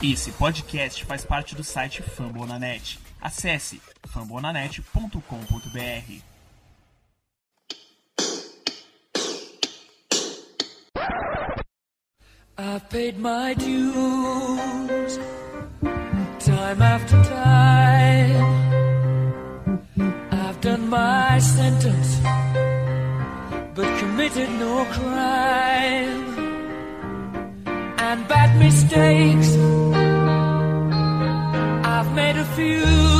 Esse podcast faz parte do site Fambonanet. Acesse fambonanet.com.br. I've paid my dues time after time. I've done my sentence, but committed no crime. And bad mistakes, I've made a few.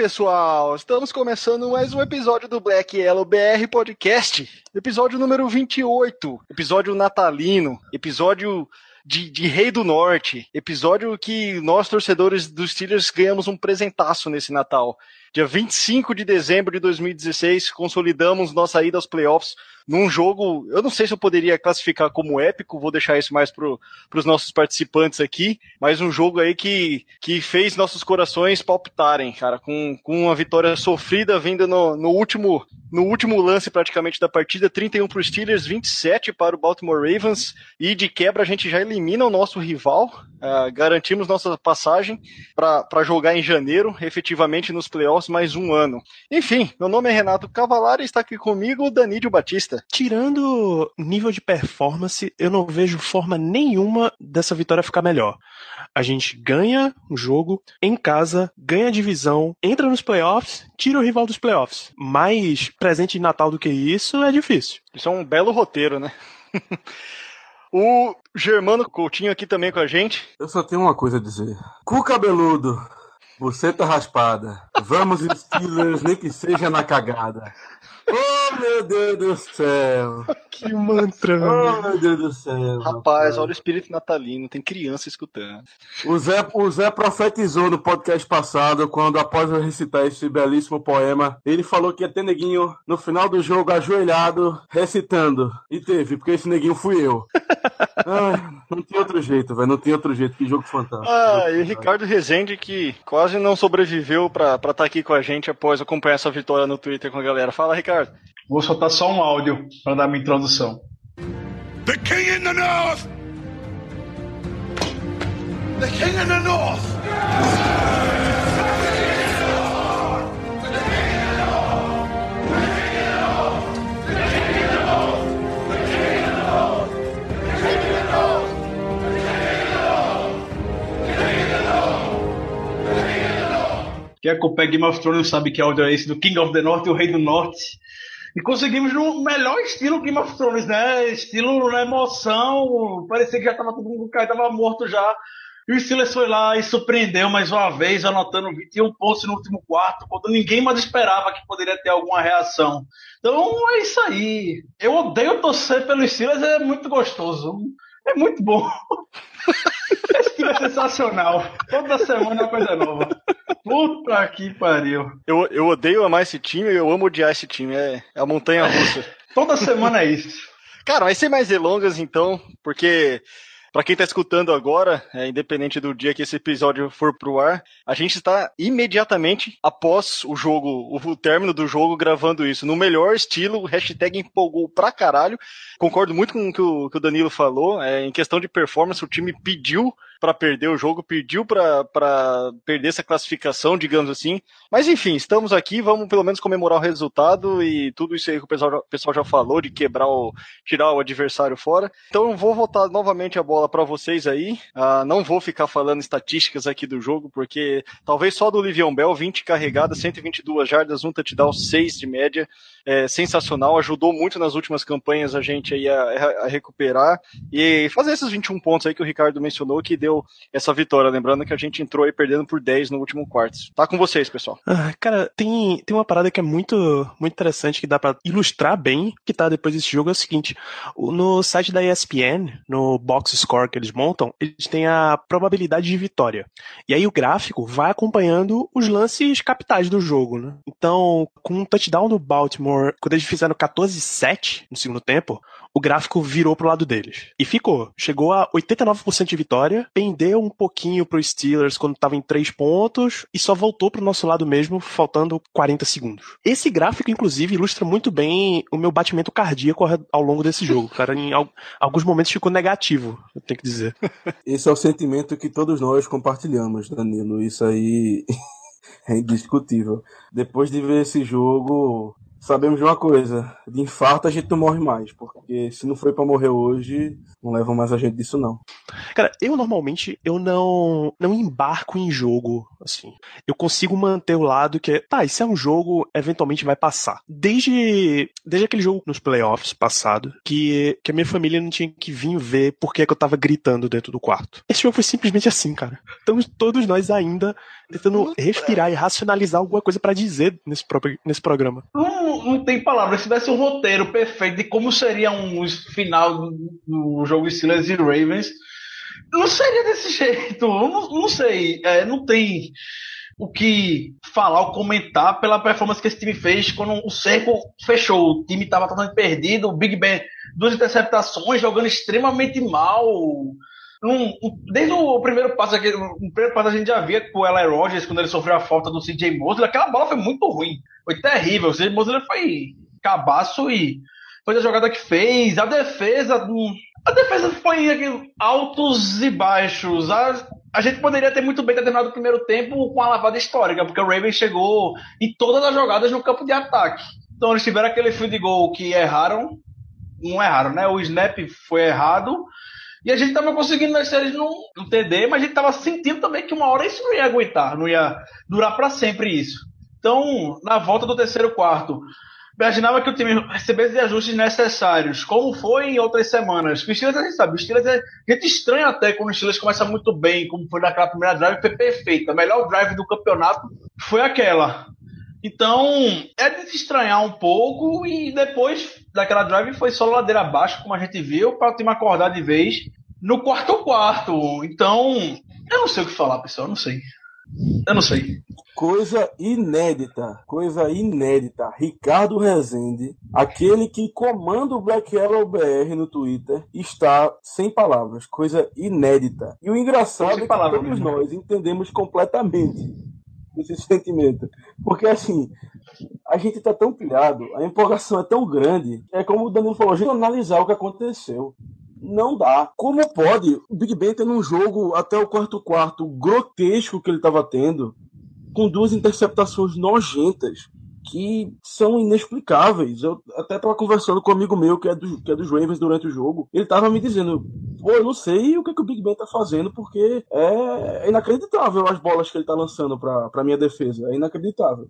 Pessoal. Estamos começando mais um episódio do Black Yellow BR Podcast. Episódio número 28. Episódio natalino. Episódio de, de Rei do Norte. Episódio que nós, torcedores dos Steelers, ganhamos um presentaço nesse Natal. Dia 25 de dezembro de 2016, consolidamos nossa ida aos playoffs num jogo, eu não sei se eu poderia classificar como épico, vou deixar isso mais para os nossos participantes aqui, mas um jogo aí que, que fez nossos corações palpitarem, cara, com, com uma vitória sofrida vinda no, no, último, no último lance praticamente da partida, 31 para os Steelers, 27 para o Baltimore Ravens, e de quebra a gente já elimina o nosso rival, uh, garantimos nossa passagem para jogar em janeiro, efetivamente nos playoffs, mais um ano. Enfim, meu nome é Renato Cavalari e está aqui comigo o Danídio Batista. Tirando nível de performance, eu não vejo forma nenhuma dessa vitória ficar melhor. A gente ganha um jogo em casa, ganha a divisão, entra nos playoffs, tira o rival dos playoffs. Mais presente de Natal do que isso é difícil. Isso é um belo roteiro, né? o Germano Coutinho aqui também com a gente. Eu só tenho uma coisa a dizer. Cu cabeludo, você tá raspada. Vamos Steelers, nem que seja na cagada. Oh, meu Deus do céu. Que mantra. Oh, meu Deus do céu. Rapaz, olha o espírito natalino, tem criança escutando. O Zé, o Zé profetizou no podcast passado, quando após eu recitar esse belíssimo poema, ele falou que ia ter neguinho no final do jogo ajoelhado, recitando. E teve, porque esse neguinho fui eu. Ai, não tem outro jeito, velho. Não tem outro jeito. Que jogo fantástico. Ah, jogo e o Ricardo Rezende, que quase não sobreviveu pra estar tá aqui com a gente após acompanhar essa vitória no Twitter com a galera. Fala, Ricardo. Vou soltar só um áudio para dar minha introdução. The king in the north! The king in the north! Quem acompanha Game of Thrones sabe que áudio é esse do King of the North e o Rei do Norte. E conseguimos no melhor estilo Game of Thrones, né? Estilo na emoção. Parecia que já tava todo mundo caído, tava morto já. E o Steelers foi lá e surpreendeu mais uma vez, anotando 21 pontos no último quarto, quando ninguém mais esperava que poderia ter alguma reação. Então é isso aí. Eu odeio torcer pelo Steelers, é muito gostoso. É muito bom. Esse time é sensacional. Toda semana é uma coisa nova. Puta que pariu. Eu, eu odeio amar esse time e eu amo odiar esse time. É, é a montanha russa. Toda semana é isso. Cara, vai ser mais delongas então, porque para quem está escutando agora, é, independente do dia que esse episódio for pro ar, a gente está imediatamente após o jogo, o, o término do jogo, gravando isso no melhor estilo. Hashtag empolgou pra caralho. Concordo muito com o que o, que o Danilo falou. É, em questão de performance, o time pediu para perder o jogo, pediu para perder essa classificação, digamos assim. Mas enfim, estamos aqui, vamos pelo menos comemorar o resultado e tudo isso aí que o pessoal, o pessoal já falou de quebrar o, tirar o adversário fora. Então eu vou voltar novamente a bola para vocês aí. Uh, não vou ficar falando estatísticas aqui do jogo, porque talvez só do Livion Bell, 20 carregadas, 122 jardas, um touchdown, 6 de média. É, sensacional, ajudou muito nas últimas campanhas a gente aí a, a recuperar e fazer esses 21 pontos aí que o Ricardo mencionou, que deu mereceu essa vitória. Lembrando que a gente entrou aí perdendo por 10 no último quarto. Tá com vocês, pessoal. Ah, cara, tem, tem uma parada que é muito, muito interessante que dá pra ilustrar bem que tá depois desse jogo é o seguinte: no site da ESPN, no box score que eles montam, eles têm a probabilidade de vitória. E aí o gráfico vai acompanhando os lances capitais do jogo, né? Então, com um touchdown do Baltimore, quando eles fizeram 14-7 no segundo tempo, o gráfico virou pro lado deles. E ficou. Chegou a 89% de vitória, pendeu um pouquinho pro Steelers quando tava em 3 pontos e só voltou pro nosso lado mesmo, faltando 40 segundos. Esse gráfico, inclusive, ilustra muito bem o meu batimento cardíaco ao- longo desse jogo. Cara, em al- alguns momentos ficou negativo, eu tenho que dizer. Esse é o sentimento que todos nós compartilhamos, Danilo. Isso aí é indiscutível. Depois de ver esse jogo, sabemos de uma coisa: de infarto a gente não morre mais, porque se não foi pra morrer hoje, não levam mais a gente disso, não. Cara, eu normalmente eu não não embarco em jogo assim. Eu consigo manter o lado que é, tá, isso é um jogo, eventualmente vai passar. Desde desde aquele jogo nos playoffs passado, que que a minha família não tinha que vir ver por que que eu tava gritando dentro do quarto. Esse jogo foi simplesmente assim, cara. Estamos todos nós ainda tentando respirar e racionalizar alguma coisa pra dizer nesse próprio nesse programa. Não, tem palavras. Se tivesse um roteiro perfeito de como seria um final do, do jogo Steelers e Ravens, não seria desse jeito. Eu não, não sei. É, não tem o que falar ou comentar pela performance que esse time fez quando o cerco fechou. O time estava totalmente perdido. O Big Ben, duas interceptações, jogando extremamente mal. Um- um- desde o primeiro passo, aquele- o primeiro passo a gente já via com o Eli Rogers, quando ele sofreu a falta do CJ Mosley, aquela bola foi muito ruim. Foi terrível. O CJ Mosley foi cabaço e foi a jogada que fez. A defesa. A defesa foi aqui, altos e baixos. A, a gente poderia ter muito bem terminado o primeiro tempo com a lavada histórica, porque o Ravens chegou em todas as jogadas no campo de ataque. Então eles tiveram aquele field goal que erraram. Não erraram, né? O snap foi errado. E a gente tava conseguindo nas séries no, no TD, mas a gente tava sentindo também que uma hora isso não ia aguentar, não ia durar para sempre isso. Então, na volta do terceiro quarto, imaginava que o time recebesse ajustes necessários, como foi em outras semanas. O Steelers a gente sabe, o Steelers é, gente estranha até quando o Steelers começa muito bem, como foi naquela primeira drive, foi perfeita. A melhor drive do campeonato foi aquela. Então, é de se estranhar um pouco e depois daquela drive foi só ladeira abaixo, como a gente viu, para o time acordar de vez no quarto quarto. Então, eu não sei o que falar, pessoal, não sei. Eu não sei. Coisa inédita, coisa inédita. Ricardo Rezende, aquele que comanda o Black Yellow BR no Twitter, está sem palavras. Coisa inédita. E o engraçado Sem é que todos mesmo. nós entendemos completamente esse sentimento. Porque assim, a gente tá tão pilhado, a empolgação é tão grande, é como o Danilo falou, a gente analisar o que aconteceu. Não dá. Como pode o Big Ben tendo um jogo até o quarto quarto grotesco que ele estava tendo, com duas interceptações nojentas que são inexplicáveis. Eu até estava conversando com um amigo meu que é, do, que é dos Ravens durante o jogo. Ele estava me dizendo: pô, eu não sei o que, que o Big Ben tá fazendo, porque é inacreditável as bolas que ele tá lançando para pra minha defesa. É inacreditável.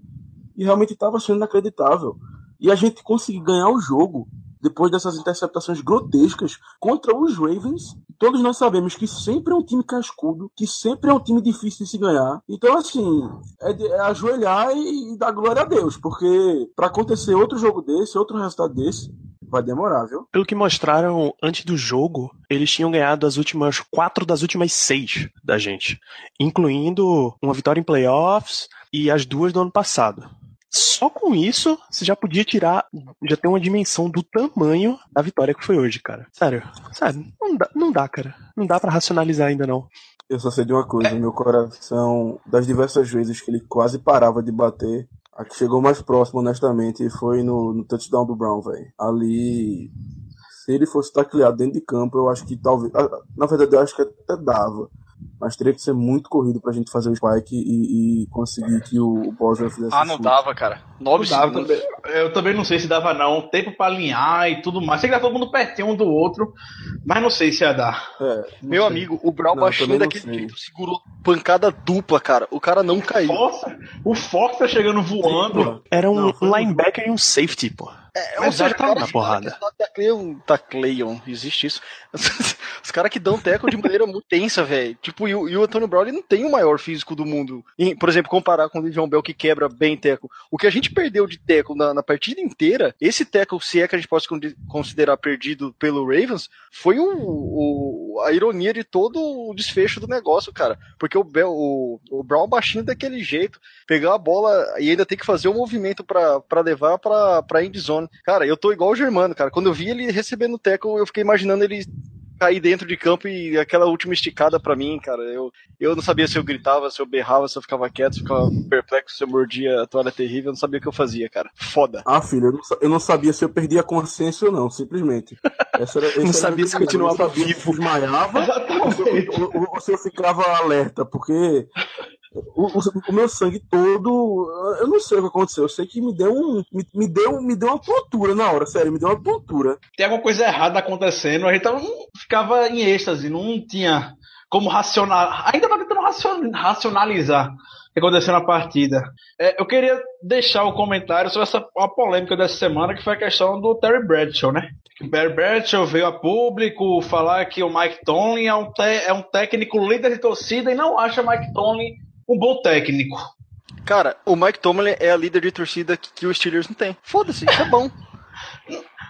E realmente estava sendo inacreditável. E a gente conseguir ganhar o jogo depois dessas interceptações grotescas contra os Ravens. Todos nós sabemos que sempre é um time cascudo, que sempre é um time difícil de se ganhar. Então, assim, é, de- é ajoelhar e, e dar glória a Deus, porque para acontecer outro jogo desse, outro resultado desse, vai demorar, viu? Pelo que mostraram antes do jogo, eles tinham ganhado as últimas quatro das últimas seis da gente, incluindo uma vitória em playoffs e as duas do ano passado. Só com isso, você já podia tirar, já tem uma dimensão do tamanho da vitória que foi hoje, cara. Sério, sério, não dá, não dá cara. Não dá pra racionalizar ainda não. Eu só sei de uma coisa, meu coração, das diversas vezes que ele quase parava de bater, a que chegou mais próximo, honestamente, foi no, no touchdown do Brown, velho. Ali, se ele fosse tacleado dentro de campo, eu acho que talvez. ah, Na verdade, eu acho que até dava. Mas teria que ser muito corrido pra gente fazer o spike e, e conseguir que o, o Boswell fizesse Ah, não chute. dava, cara. Nove Não dava também. Eu também não sei se dava, não. Tempo pra alinhar e tudo mais. Sei que tá todo mundo pertinho um do outro, mas não sei se ia dar. É, Meu sei. amigo, o Brown Não, não daquele sei. jeito, segurou pancada dupla, cara. O cara não caiu. Força, o Fox tá chegando voando. Era um, Não, linebacker e um safety, pô. É, ou seja, tá na porrada. Tacleiam, tacleiam, existe isso. Os caras que dão tackle de maneira muito tensa, velho. Tipo, e o, e o Antônio Brown ele não tem o maior físico do mundo. Por exemplo, comparar com o Livion Bell que quebra bem tackle. O que a gente perdeu de tackle na, na partida inteira, esse tackle, se é que a gente pode con- considerar perdido pelo Ravens, foi o, o- a ironia de todo o desfecho do negócio, cara. Porque o, Bell, o, o Brown baixinho daquele jeito, pegar a bola e ainda tem que fazer o movimento pra pra levar pra, pra end zone. Cara, eu tô igual o Germano, cara. Quando eu vi ele recebendo o tackle, eu fiquei imaginando ele cair dentro de campo e aquela última esticada pra mim, cara. Eu, eu não sabia se eu gritava, se eu berrava, se eu ficava quieto, se eu ficava perplexo, se eu mordia a toalha terrível, eu não sabia o que eu fazia, cara. Foda. Ah, filho, eu não, eu não sabia se eu perdia a consciência ou não, simplesmente. Essa era- esse Não sabia se continuava eu desmaiava ou- ou se eu ficava alerta, porque o, o- o meu sangue todo, eu não sei o que aconteceu, eu sei que me deu um, me, me deu, me deu uma tontura na hora, sério, me deu uma tontura. Tem alguma coisa errada acontecendo, a gente tava, ficava em êxtase, não tinha como racionar. Ainda tá tentando racion- racionalizar o que aconteceu na partida. É, eu queria deixar o comentário sobre essa a polêmica dessa semana, que foi a questão do Terry Bradshaw, né? Terry Bradshaw veio a público falar que o Mike Tomlin é um, é um técnico líder de torcida e não acha Mike Tomlin um bom técnico. Cara, o Mike Tomlin é a líder de torcida que, que o Steelers não tem. Foda-se, é bom.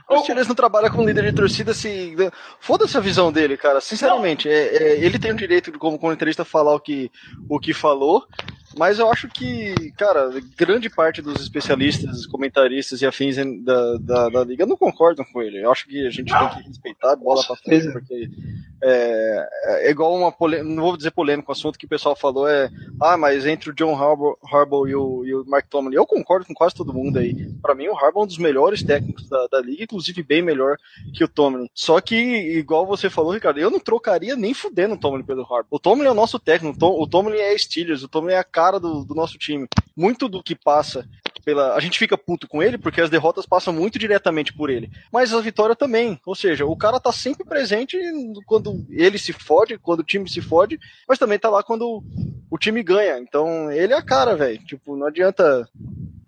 O Steelers não trabalha com líder de torcida se. Foda-se a visão dele, cara. Sinceramente, é, é, ele tem o direito de, como comentarista, falar o que, o que falou. Mas eu acho que, cara, grande parte dos especialistas, comentaristas e afins da, da, da liga não concordam com ele. Eu acho que a gente tem que respeitar a bola pra frente, certeza. porque é, é igual uma polêmica, não vou dizer polêmico, o assunto que o pessoal falou é, ah, mas entre o John Harbaugh, Harbaugh e, o, e o Mike Tomlin, eu concordo com quase todo mundo aí. Pra mim, o Harbaugh é um dos melhores técnicos da, da liga, inclusive bem melhor que o Tomlin. Só que, igual você falou, Ricardo, eu não trocaria nem fudendo o Tomlin pelo Harbaugh. O Tomlin é o nosso técnico, o Tom- o Tomlin é Steelers, o Tomlin é a cara do, do nosso time. Muito do que passa pela. A gente fica puto com ele porque as derrotas passam muito diretamente por ele. Mas a vitória também. Ou seja, o cara tá sempre presente quando ele se fode, quando o time se fode, mas também tá lá quando o time ganha. Então, ele é a cara, velho. Tipo, não adianta.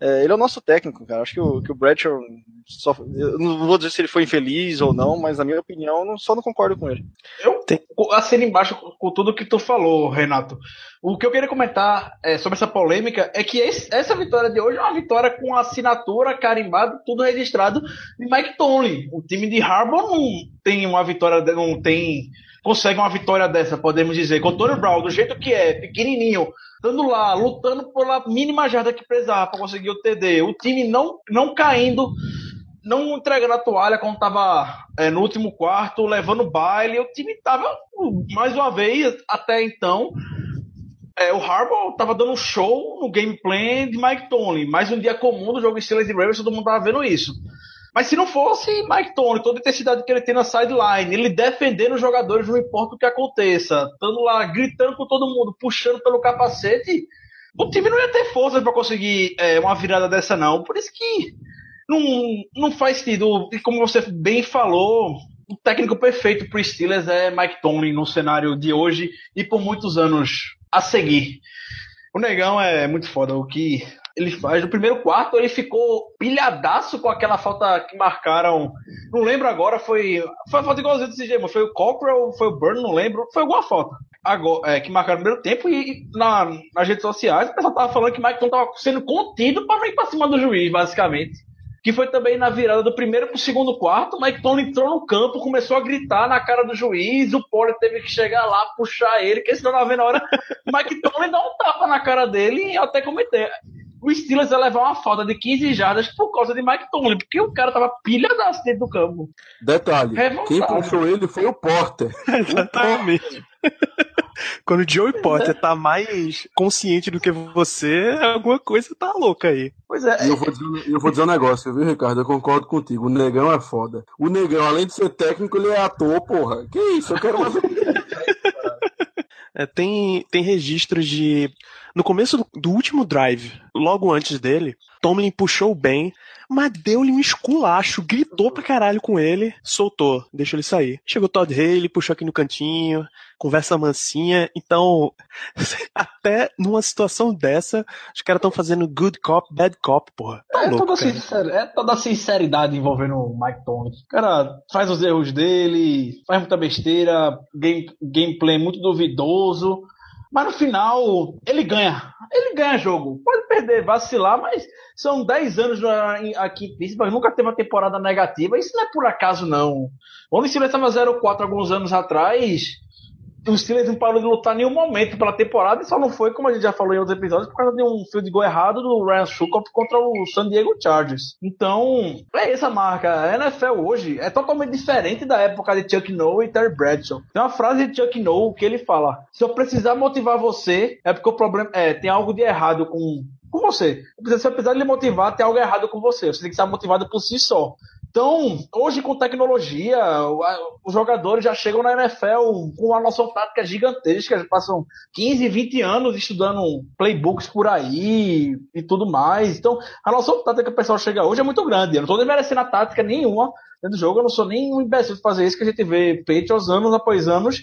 é, ele é o nosso técnico, cara. Acho que o, que o Bradshaw. Só, eu não vou dizer se ele foi infeliz ou não, mas na minha opinião, eu não- só não concordo com ele. Eu assino embaixo com, com tudo que tu falou, Renato. O que eu queria comentar é, sobre essa polêmica é que esse- essa vitória de hoje é uma vitória com assinatura carimbada, tudo registrado de Mike Tomlin. O time de Harbaugh não tem uma vitória, de- não tem consegue uma vitória dessa, podemos dizer, com o Tony Brown do jeito que é, pequenininho, estando lá, lutando pela mínima jarda que precisava para conseguir o TD, o time não não caindo não entregando a toalha quando tava é, no último quarto, levando baile. O time tava, mais uma vez, até então, é, o Harbaugh tava dando show no gameplay de Mike Tomlin. Mais um dia comum do jogo Steelers e Ravens, todo mundo tava vendo isso. Mas se não fosse Mike Tomlin, toda a intensidade que ele tem na sideline, ele defendendo os jogadores, não importa o que aconteça, estando lá gritando com todo mundo, puxando pelo capacete, o time não ia ter força para conseguir é, uma virada dessa, não. Por isso que não, não faz sentido. E como você bem falou, o técnico perfeito pro Steelers é Mike Tomlin no cenário de hoje e por muitos anos a seguir. O negão é muito foda. O que ele faz no primeiro quarto, ele ficou pilhadaço com aquela falta que marcaram. Não lembro agora, foi. Foi a falta igualzinha desse jeito, foi o Cockrell, foi o Burn, não lembro. Foi alguma falta. Agora, é, que marcaram no primeiro tempo e na, nas redes sociais o pessoal tava falando que Mike Tomlin tava sendo contido para não ir pra cima do juiz, basicamente que foi também na virada do primeiro pro segundo quarto. Mike Tomlin entrou no campo, começou a gritar na cara do juiz, o Pollard teve que chegar lá, puxar ele, que senão na hora, o Mike Tomlin dá um tapa na cara dele e eu até comentei. O Steelers ia levar uma falta de 15 jardas por causa de Mike Tomlin, porque o cara tava pilha das dentro do campo. Detalhe, Revoltado. quem puxou ele foi o Porter. Exatamente. Quando o Joey Potter tá mais consciente do que você, alguma coisa tá louca aí. Pois é, eu vou, dizer, eu vou dizer um negócio, viu, Ricardo? Eu concordo contigo. O negão é foda. O negão, além de ser técnico, ele é ator, porra. Que isso? Eu quero mais. É, tem, tem registros de. No começo do, do último drive, logo antes dele, Tomlin puxou bem, mas deu-lhe um esculacho, gritou pra caralho com ele, soltou, deixou ele sair. Chegou Todd Haley, puxou aqui no cantinho, conversa mansinha. Então, até numa situação dessa, os caras estão fazendo good cop, bad cop, porra. Tá é, louco, toda sincer- é toda a sinceridade envolvendo o Mike Tomlin. O cara faz os erros dele, faz muita besteira, game, gameplay muito duvidoso. Mas no final, ele ganha. Ele ganha jogo. Pode perder, vacilar, mas são 10 anos aqui Pittsburgh, nunca teve uma temporada negativa. Isso não é por acaso, não. O Steelers estava 0-4 alguns anos atrás. O Steelers não parou de lutar em nenhum momento pela temporada e só não foi, como a gente já falou em outros episódios, por causa de um field goal errado do Ryan Shukoff contra o San Diego Chargers. Então, é essa marca. A NFL hoje é totalmente diferente da época de Chuck Noll e Terry Bradshaw. Tem uma frase de Chuck Noll que ele fala: se eu precisar motivar você, é porque o problema é, tem algo de errado com, com você. Se precisar lhe motivar, tem algo errado com você. Você tem que estar motivado por si só. Então, hoje com tecnologia, a- os jogadores já chegam na NFL com uma noção tática gigantesca, já passam 15, 20 anos estudando playbooks por aí e tudo mais. Então, a noção tática que o pessoal chega hoje é muito grande. Eu não estou desmerecendo a tática nenhuma dentro do jogo, eu não sou nem um imbecil de fazer isso, que a gente vê Patriots anos após anos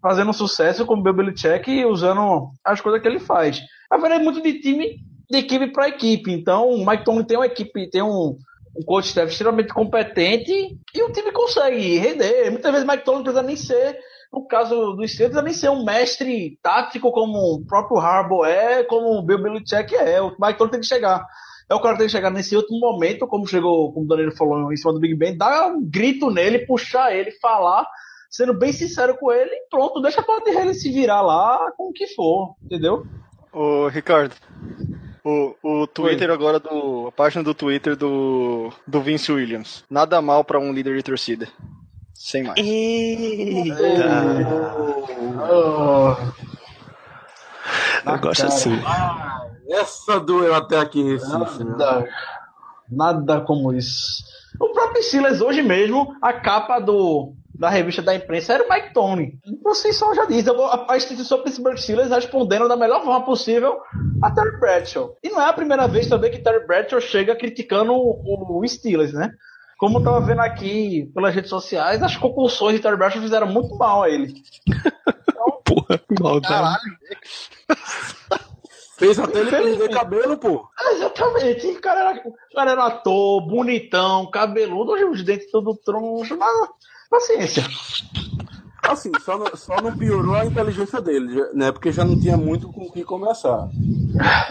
fazendo sucesso com o Belichick e usando as coisas que ele faz. Agora é muito de time, de equipe para equipe. Então, o Mike Tomlin tem uma equipe, tem um, um coach staff extremamente competente e o time consegue render. Muitas vezes Mike Tomlin precisa nem ser, no caso do Steelers, precisa nem ser um mestre tático como o próprio Harbaugh é, como o Bill Belichick é. O Mike Tomlin tem que chegar. É o cara que tem que chegar nesse último momento, como chegou, como o Danilo falou em cima do Big Ben, dar um grito nele, puxar ele, falar, sendo bem sincero com ele e pronto, deixa a parte dele se virar lá com o que for, entendeu? Ô, Ricardo, o, o Twitter agora do. A página do Twitter do, do Vince Williams. Nada mal pra um líder de torcida. Sem mais. Negócio cara. assim. Essa doeu até aqui em Recife, né? Nada, nada como isso. O próprio Silas hoje mesmo, a capa do, da revista da imprensa era o Mike Tony. Vocês só já dizem, eu vou- a, a instituição Pittsburgh Steelers respondendo da melhor forma possível a Terry Bradshaw. E não é a primeira vez também que Terry Bradshaw chega criticando o, o Steelers, né? Como eu tava vendo aqui pelas redes sociais, as compulsões de Terry Bradshaw fizeram muito mal a ele. Porra, que maldade. Fez até ele perder cabelo, pô. Exatamente. O cara, era, o cara era ator, bonitão, cabeludo, hoje os dentes tudo troncho, mas paciência. Assim, só não, só não piorou a inteligência dele, né? Porque já não tinha muito com o que começar.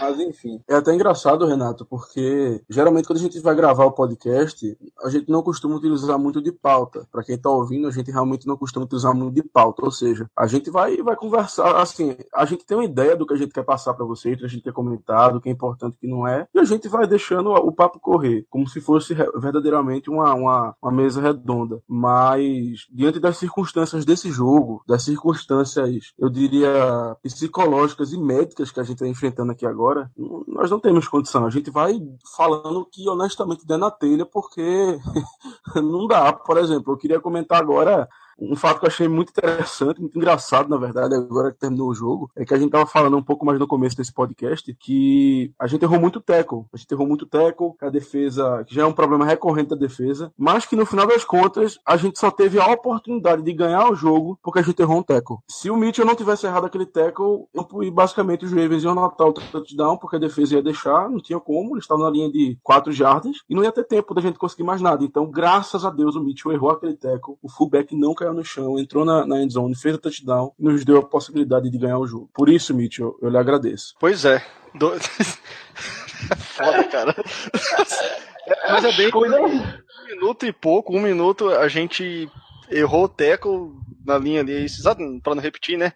Mas enfim. É até engraçado, Renato, porque geralmente quando a gente vai gravar o podcast, a gente não costuma utilizar muito de pauta. Pra quem tá ouvindo, a gente realmente não costuma utilizar muito de pauta. Ou seja, a gente vai, vai conversar, assim, a gente tem uma ideia do que a gente quer passar pra vocês, do que a gente quer comentar, do que é importante o que não é, e a gente vai deixando o papo correr, como se fosse verdadeiramente uma, uma, uma mesa redonda. Mas, diante das circunstâncias desse jogo, das circunstâncias, eu diria, psicológicas e médicas que a gente está enfrentando aqui agora, n- nós não temos condição. A gente vai falando que honestamente der na telha, porque não dá. Por exemplo, eu queria comentar agora um fato que eu achei muito interessante, muito engraçado, na verdade, agora que terminou o jogo, é que a gente tava falando um pouco mais no começo desse podcast que a gente errou muito tackle. A gente errou muito tackle, a defesa, que já é um problema recorrente da defesa, mas que no final das contas, a gente só teve a oportunidade de ganhar o jogo porque a gente errou um tackle. Se o Mitchell não tivesse errado aquele tackle, eu- basicamente os Ravens iam anotar o touchdown porque a defesa ia deixar, não tinha como, eles estavam na linha de 4 jardas e não ia ter tempo da gente conseguir mais nada. Então, graças a Deus, o Mitchell errou aquele tackle, o fullback não caiu no chão, entrou na, na endzone, fez o touchdown e nos deu a possibilidade de ganhar o jogo. Por isso, Mitchell, eu lhe agradeço. Pois é. Do... Foda, cara. Mas é bem Coisa- um minuto e pouco, um minuto, a gente errou o teco na linha ali, pra não repetir, né?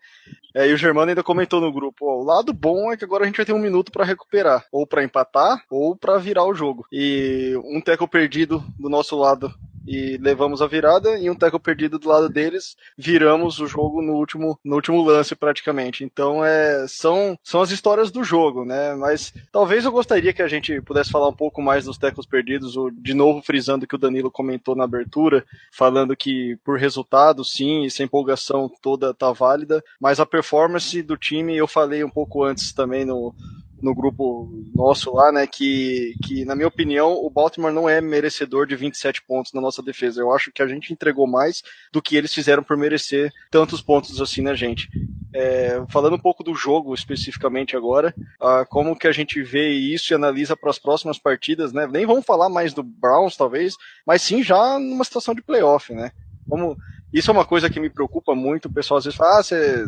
É, e o Germano ainda comentou no grupo, ó, o lado bom é que agora a gente vai ter um minuto pra recuperar, ou pra empatar, ou pra virar o jogo. E um teco perdido do nosso lado e levamos a virada, e um teco perdido do lado deles, viramos o jogo no último, no último lance praticamente. Então é, são, são as histórias do jogo, né? Mas talvez eu gostaria que a gente pudesse falar um pouco mais dos tecos perdidos, ou de novo frisando o que o Danilo comentou na abertura, falando que por resultado, sim, essa empolgação toda tá válida, mas a performance do time, eu falei um pouco antes também no, no grupo nosso lá, né, que, que, na minha opinião, o Baltimore não é merecedor de 27 pontos na nossa defesa. Eu acho que a gente entregou mais do que eles fizeram por merecer tantos pontos assim na gente. É, falando um pouco do jogo especificamente agora, ah, como que a gente vê isso e analisa para as próximas partidas, né? Nem vamos falar mais do Browns, talvez, mas sim já numa situação de playoff, né? Como, isso é uma coisa que me preocupa muito. O pessoal às vezes fala, ah, você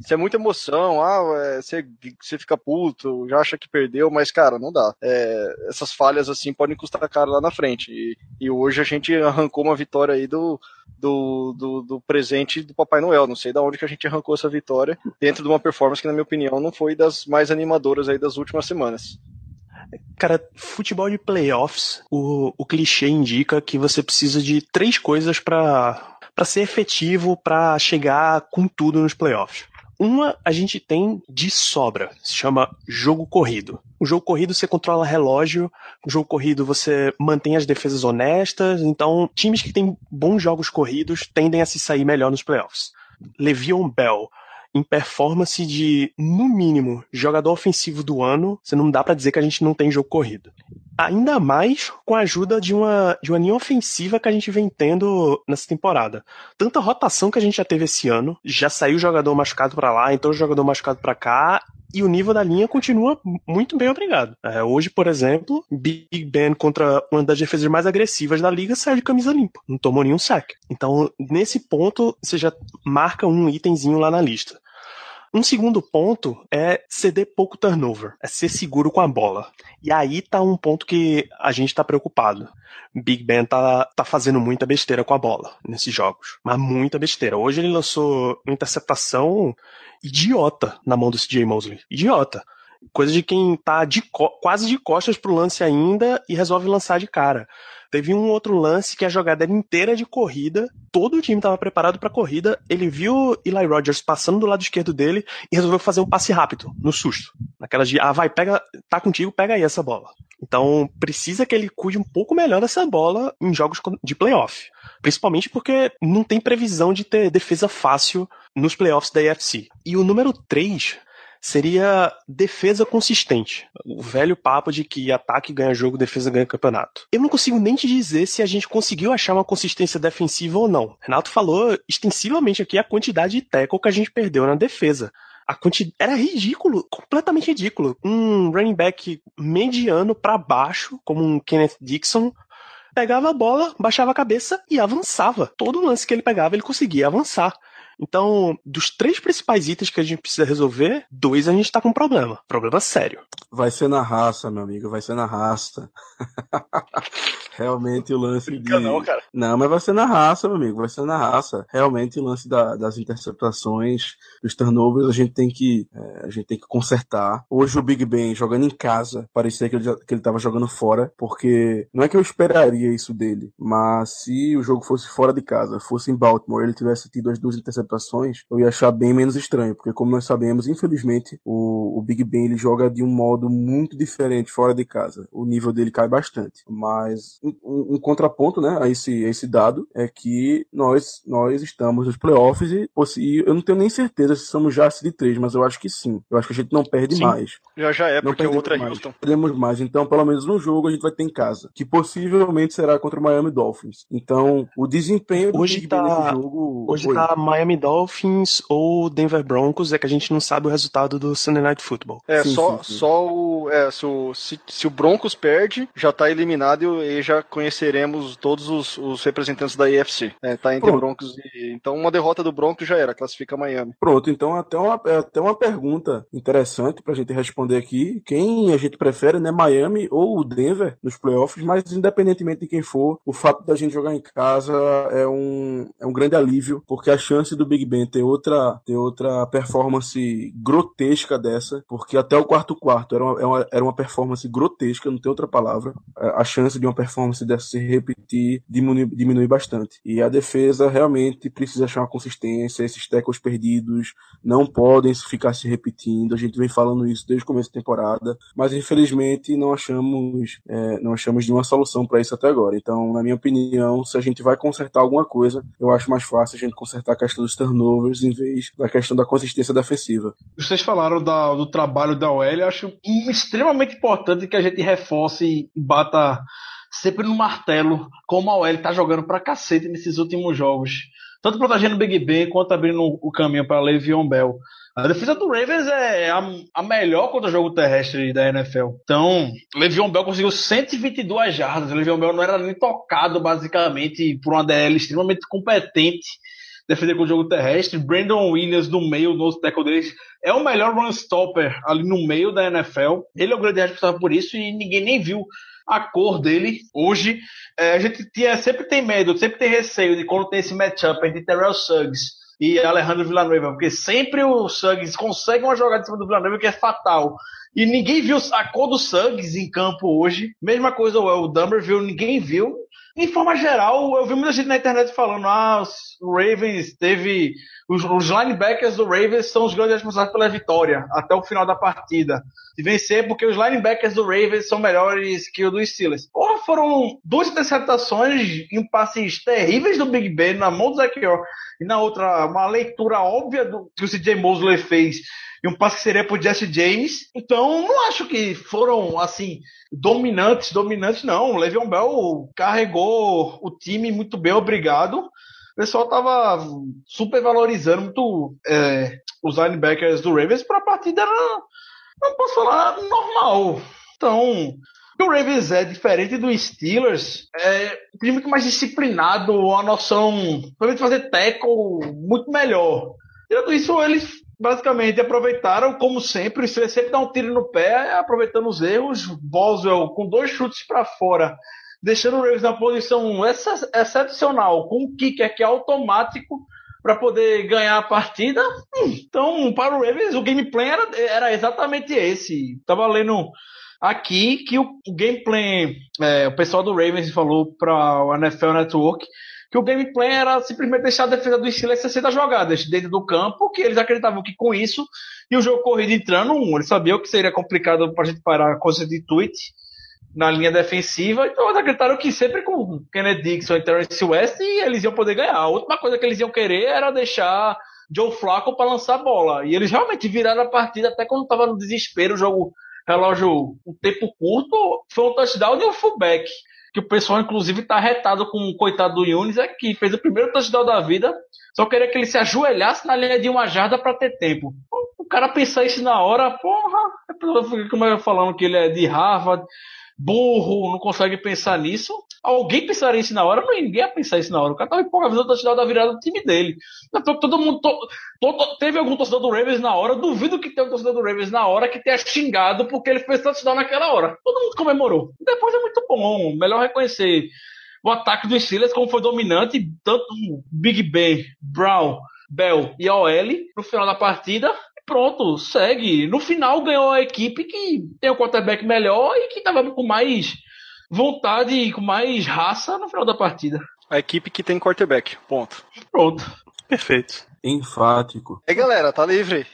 isso é muita emoção, ah, é, você, você fica puto, já acha que perdeu, mas, cara, não dá. É, essas falhas, assim, podem custar caro lá na frente. E, e hoje a gente arrancou uma vitória aí do, do, do, do, presente do Papai Noel. Não sei de onde que a gente arrancou essa vitória, dentro de uma performance que, na minha opinião, não foi das mais animadoras aí das últimas semanas. Cara, futebol de playoffs, o, o clichê indica que você precisa de três coisas para ser efetivo, para chegar com tudo nos playoffs. Uma a gente tem de sobra, se chama jogo corrido. O jogo corrido você controla relógio, o jogo corrido você mantém as defesas honestas, então times que têm bons jogos corridos tendem a se sair melhor nos playoffs. Le'Veon Bell, em performance de, no mínimo, jogador ofensivo do ano, você não dá para dizer que a gente não tem jogo corrido. Ainda mais com a ajuda de uma, de uma linha ofensiva que a gente vem tendo nessa temporada. Tanta rotação que a gente já teve esse ano, já saiu jogador machucado para lá, então jogador machucado para cá, e o nível da linha continua muito bem obrigado. É, hoje, por exemplo, Big Ben contra uma das defesas mais agressivas da liga saiu de camisa limpa, não tomou nenhum sack. Então, nesse ponto, você já marca um itemzinho lá na lista. Um segundo ponto é ceder pouco turnover, é ser seguro com a bola. E aí tá um ponto que a gente tá preocupado. Big Ben tá, tá fazendo muita besteira com a bola nesses jogos. Mas muita besteira. Hoje ele lançou uma interceptação idiota na mão do CJ Mosley. Idiota. Coisa de quem tá de quase de costas pro lance ainda e resolve lançar de cara. Teve um outro lance que a jogada era inteira de corrida, todo o time estava preparado para corrida, ele viu Eli Rogers passando do lado esquerdo dele e resolveu fazer um passe rápido, no susto. Naquelas de, ah, vai, pega, tá contigo, pega aí essa bola. Então, precisa que ele cuide um pouco melhor dessa bola em jogos de playoff. Principalmente porque não tem previsão de ter defesa fácil nos playoffs da AFC. E o número 3 seria defesa consistente. O velho papo de que ataque ganha jogo, defesa ganha campeonato. Eu não consigo nem te dizer se a gente conseguiu achar uma consistência defensiva ou não. Renato falou extensivamente aqui a quantidade de tackle que a gente perdeu na defesa. A quantidade era ridículo, completamente ridículo. Um running back mediano para baixo, como um Kenneth Dixon, pegava a bola, baixava a cabeça e avançava. Todo lance que ele pegava, ele conseguia avançar. Então, dos três principais itens que a gente precisa resolver, dois a gente tá com problema. Problema sério. Vai ser na raça, meu amigo, vai ser na raça. Realmente o lance de. Não, cara. não, mas vai ser na raça, meu amigo, vai ser na raça. Realmente o lance da, das interceptações, dos turnovers, a gente tem que é, a gente tem que consertar. Hoje o Big Ben jogando em casa, parecia que ele, que ele tava jogando fora, porque não é que eu esperaria isso dele, mas se o jogo fosse fora de casa, fosse em Baltimore, ele tivesse tido as duas interceptações, eu ia achar bem menos estranho, porque como nós sabemos, infelizmente, o, o Big Ben ele joga de um modo muito diferente fora de casa. O nível dele cai bastante. Mas um, um, contraponto, né, a esse, a esse dado é que nós, nós estamos nos playoffs e, e eu não tenho nem certeza se somos já de três, mas eu acho que sim. Eu acho que a gente não perde sim. mais. Já já é, não porque o outro é mais. Houston. Perdemos mais. Então, pelo menos no jogo a gente vai ter em casa, que possivelmente será contra o Miami Dolphins. Então, o desempenho do hoje Big tá, nesse jogo hoje Oi. tá Miami Dolphins ou Denver Broncos, é que a gente não sabe o resultado do Sunday Night Football. É, sim, só, sim, sim. só o, é, se, o se, se, o Broncos perde, já tá eliminado e já conheceremos todos os, os representantes da IFC. É, tá entre Pronto. Broncos e. Então, uma derrota do Broncos já era, classifica Miami. Pronto, então até uma, é até uma pergunta interessante pra gente responder aqui. Quem a gente prefere, né? Miami ou o Denver nos playoffs, mas independentemente de quem for, o fato da gente jogar em casa é um, é um grande alívio, porque a chance do Big Ben ter outra, ter outra performance grotesca dessa, porque até o quarto quarto era uma, era uma performance grotesca, não tem outra palavra. A chance de uma performance dessa se repetir diminui, diminui bastante. E a defesa realmente precisa achar uma consistência, esses tackles perdidos não podem ficar se repetindo. A gente vem falando isso desde o começo da temporada, mas infelizmente não achamos, é, não achamos nenhuma solução para isso até agora. Então, na minha opinião, se a gente vai consertar alguma coisa, eu acho mais fácil a gente consertar a questão dos turnovers em vez da questão da consistência defensiva. Vocês falaram da- do trabalho da OL, eu acho extremamente importante que a gente reforce e bata sempre no martelo como a OL tá jogando pra cacete nesses últimos jogos. Tanto protegendo o Big Ben quanto abrindo o caminho para Le'Veon Bell. A defesa do Ravens é a, a melhor contra o jogo terrestre da NFL. Então, Le'Veon Bell conseguiu 122 jardas. Le'Veon Bell não era nem tocado, basicamente, por uma DL extremamente competente defender com o jogo terrestre. Brandon Williams no meio, no tackle deles, é o melhor run stopper ali no meio da NFL. Ele é o grande responsável por isso e ninguém nem viu a cor dele hoje. É, a gente tinha, sempre tem medo, sempre tem receio de quando tem esse matchup entre Terrell Suggs e Alejandro Villanueva, porque sempre o Suggs consegue uma jogada em cima do Villanueva que é fatal. E ninguém viu a cor do Suggs em campo hoje. Mesma coisa o Dumber viu, ninguém viu. Em forma geral, eu vi muita gente na internet falando: ah, o Ravens teve. Os, os linebackers do Ravens são os grandes responsáveis pela vitória até o final da partida. De vencer porque os linebackers do Ravens são melhores que o dos Steelers. Porra, foram duas interceptações em passes terríveis do Big Ben na mão do Zach Orr e na outra, uma leitura óbvia do que o CJ Mosley fez e um passe que seria pro Jesse James. Então, não acho que foram, assim, dominantes, dominantes não. O Le'Veon Bell carregou o time muito bem, obrigado. O pessoal tava super valorizando muito é, os linebackers do Ravens para a partida era, não posso falar, normal. Então, o Ravens é diferente do Steelers, é um time muito mais disciplinado, uma noção, principalmente fazer tackle muito melhor. Tirando isso, eles basicamente aproveitaram, como sempre, o Steelers sempre dá um tiro no pé, aproveitando os erros. Boswell com dois chutes para fora, deixando o Ravens na posição ex- excepcional, com um kicker que é automático para poder ganhar a partida. Então, para o Ravens, o gameplay era, era exatamente esse. Tava lendo aqui que o, o gameplay, é, o pessoal do Ravens falou para o NFL Network que o gameplay era simplesmente deixar a defesa do Steelers 60 jogadas dentro do campo, que eles acreditavam que com isso e o jogo corrido entrando um, eles sabiam que seria complicado para a gente parar a coisa de tweet na linha defensiva, então eles acreditaram que sempre com Kennedy Dixon e Terrence West eles iam poder ganhar. A última coisa que eles iam querer era deixar Joe Flacco para lançar a bola. E eles realmente viraram a partida até quando estava no desespero, o jogo relógio um tempo curto, foi um touchdown de um fullback. Que o pessoal, inclusive, tá retado com o coitado do Yunis, é que fez o primeiro touchdown da vida, só queria que ele se ajoelhasse na linha de uma jarda para ter tempo. O cara pensar isso na hora, porra, fica como eu falando que ele é de Harvard, burro, não consegue pensar nisso. Alguém pensaria isso na hora, mas ninguém ia pensar isso na hora. O cara tava empolgado touchdown da virada do time dele. Todo mundo. to- todo- teve algum torcedor do Ravens na hora. Duvido que tenha um torcedor do Ravens na hora que tenha xingado porque ele fez touchdown naquela hora. Todo mundo comemorou. Depois é muito bom. Melhor reconhecer o ataque dos Steelers, como foi dominante, tanto Big Ben, Brown, Bell e OL no final da partida. Pronto, segue. No final ganhou a equipe que tem o quarterback melhor e que tava com mais vontade e com mais raça no final da partida. A equipe que tem quarterback. Ponto. Pronto. Perfeito. Enfático. É galera, tá livre.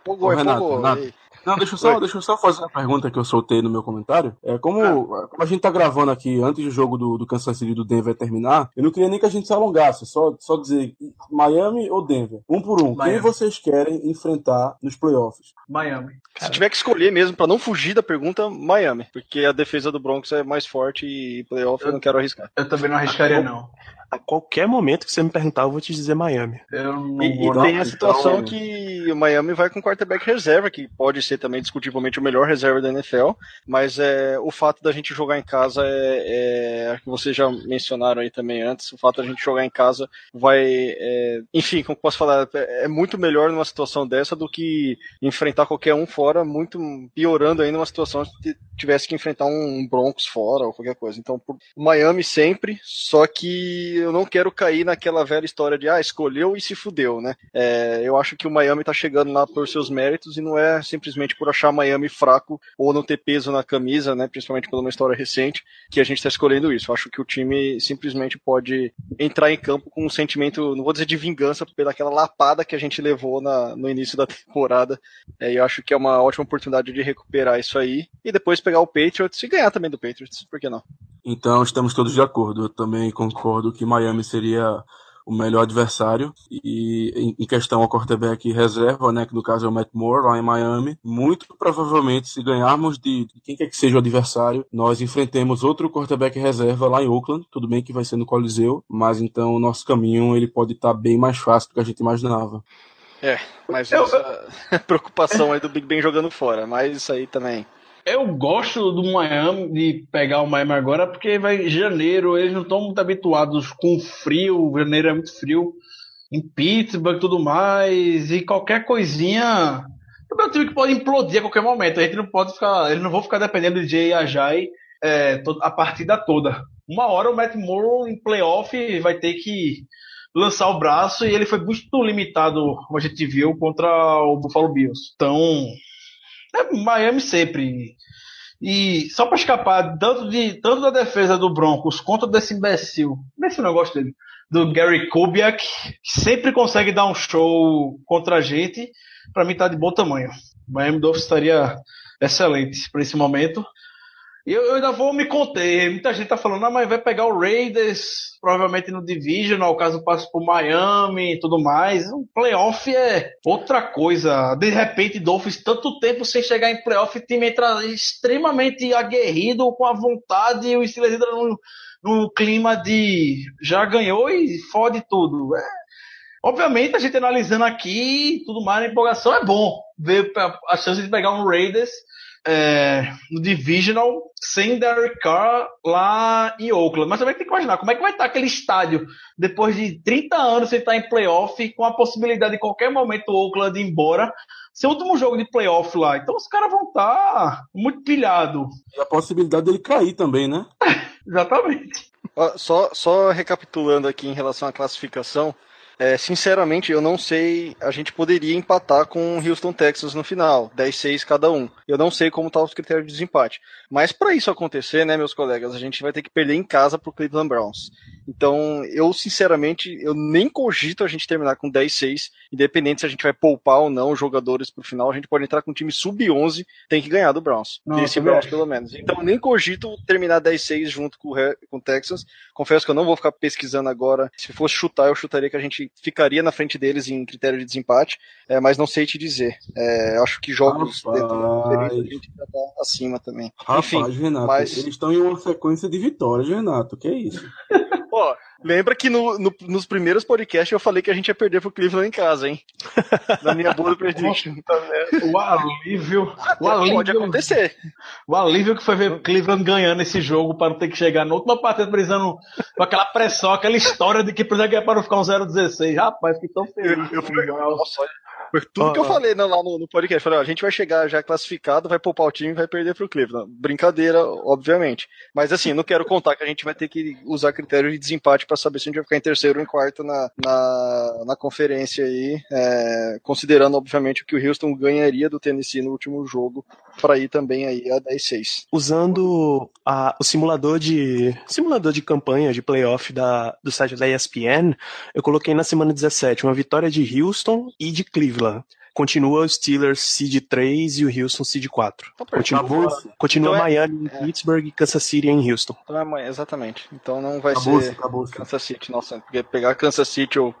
Empolgou, Ô, Renato, empolgou. Renato. Não, deixa eu, só, Oi. deixa eu só fazer uma pergunta que eu soltei no meu comentário. É, como, como a gente tá gravando aqui antes do jogo do, do Kansas City do Denver terminar, eu não queria nem que a gente se alongasse, só, só dizer Miami ou Denver. Um por um. Miami. Quem vocês querem enfrentar nos playoffs? Miami. Se tiver que escolher mesmo, pra não fugir da pergunta, Miami. Porque a defesa do Broncos é mais forte e playoff eu não quero arriscar. Eu também não arriscaria, não. A qualquer momento que você me perguntar, eu vou te dizer Miami. E, e tem a situação então- que o Miami vai com quarterback reserva, que pode ser também discutivelmente o melhor reserva da NFL, mas é, o fato da gente jogar em casa é, é que vocês já mencionaram aí também antes, o fato da gente jogar em casa vai, é, enfim, como eu posso falar, é é muito melhor numa situação dessa do que enfrentar qualquer um fora, muito piorando ainda uma situação se tivesse que enfrentar um Broncos fora ou qualquer coisa. Então, Miami sempre, só que eu não quero cair naquela velha história de ah, escolheu e se fudeu, né? É, eu acho que o Miami tá chegando lá por seus méritos e não é simplesmente por achar Miami fraco ou não ter peso na camisa, né? Principalmente por uma história recente, que a gente tá escolhendo isso. Eu acho que o time simplesmente pode entrar em campo com um sentimento, não vou dizer de vingança, pelaquela lapada que a gente levou na, no início da temporada. É, eu acho que é uma ótima oportunidade de recuperar isso aí e depois pegar o Patriots e ganhar também do Patriots, por que não? Então estamos todos de acordo. Eu também concordo que Miami seria o melhor adversário. E em, questão ao quarterback reserva, né, que no caso é o Matt Moore, lá em Miami, muito provavelmente, se ganharmos de, de quem quer que seja o adversário, nós enfrentemos outro quarterback reserva lá em Oakland. Tudo bem que vai ser no Coliseu, mas então o nosso caminho ele pode estar bem mais fácil do que a gente imaginava. É, mas Eu- essa preocupação aí do Big Ben jogando fora, mas isso aí também. Eu gosto do Miami, de pegar o Miami agora, porque vai em janeiro, eles não estão muito habituados com frio, janeiro é muito frio, em Pittsburgh e tudo mais, e qualquer coisinha. É um time que pode implodir a qualquer momento, a gente não pode ficar, eles não vão ficar dependendo de Jay Ajay é, a partida toda. Uma hora o Matt Moore em playoff vai ter que lançar o braço e ele foi muito limitado, como a gente viu, contra o Buffalo Bills. Então, Miami sempre. E só para escapar tanto, de, tanto da defesa do Broncos quanto desse imbecil, não gosto dele, do Gary Kubiak, que sempre consegue dar um show contra a gente, para mim tá de bom tamanho. Miami Dolphins estaria excelente para esse momento. Eu, eu ainda vou me conter. Muita gente tá falando, ah, mas vai pegar o Raiders, provavelmente no Divisional, caso passe por Miami e tudo mais. O playoff é outra coisa. De repente, Dolphins, tanto tempo sem chegar em playoff, o time entra extremamente aguerrido, com a vontade, e o Steelers entra no, no clima de já ganhou e fode tudo. É, Obviamente, a gente analisando aqui, tudo mais, a empolgação é bom ver a chance de pegar um Raiders é, no Divisional sem Derek Carr lá em Oakland. Mas também tem que imaginar como é que vai estar aquele estádio depois de 30 anos sem estar em playoff, com a possibilidade de qualquer momento o Oakland ir embora. Seu último jogo de playoff lá. Então os caras vão estar muito pilhados. E a possibilidade dele cair também, né? Exatamente. Só, só recapitulando aqui em relação à classificação, é, sinceramente eu não sei, a gente poderia empatar com o Houston Texas no final, 10-6 cada um. Eu não sei como tá os critérios de desempate. Mas para isso acontecer, né, meus colegas, a gente vai ter que perder em casa pro Cleveland Browns. Então, eu sinceramente, eu nem cogito a gente terminar com 10-6, independente se a gente vai poupar ou não os jogadores pro final, a gente pode entrar com um time sub-11, tem que ganhar do Browns. Não, Esse também Browns acho. pelo menos. Então, nem cogito terminar 10-6 junto com o, com o Texans. Confesso que eu não vou ficar pesquisando agora. Se fosse chutar, eu chutaria que a gente ficaria na frente deles em critério de desempate, é, mas não sei te dizer. É, acho que jogos Rapaz. dentro da conferência a gente já tá acima também. Rapaz, Enfim, Renato, mas- eles estão em uma sequência de vitórias, Renato. Que isso? Ó, lembra que no- no- nos primeiros podcasts eu falei que a gente ia perder pro Cleveland em casa, hein? Na minha boa prediction. O alívio. O Pode alívio, acontecer. o alívio que foi ver o Cleveland ganhando esse jogo para não ter que chegar na última partida precisando com aquela pressão, aquela história de que precisa ganhar para não ficar um 0-16. Rapaz, fiquei tão feliz. Eu fui, nossa, olha, foi tudo que eu Ó, ó. falei né, lá no, no podcast. Falei, ó, a gente vai chegar já classificado, vai poupar o time e vai perder pro Cleveland. Brincadeira, obviamente. Mas assim, não quero contar que a gente vai ter que usar critério de desempate para saber se a gente vai ficar em terceiro ou em quarto na, na, na conferência aí. é, considerando, obviamente, o que o Houston ganharia do Tennessee no último jogo para ir também aí a 10-6. usando a- o simulador de simulador de campanha de playoff da, do site da ESPN, eu coloquei na semana 17 uma vitória de Houston e de Cleveland. Continua o Steelers seed 3 e o Houston seed 4. Continua, continua Então é- Miami em Pittsburgh e Kansas City em Houston. Então é exatamente. Então não vai Acabou-se, ser acabou-se. Kansas City, nossa, porque pegar Kansas City eu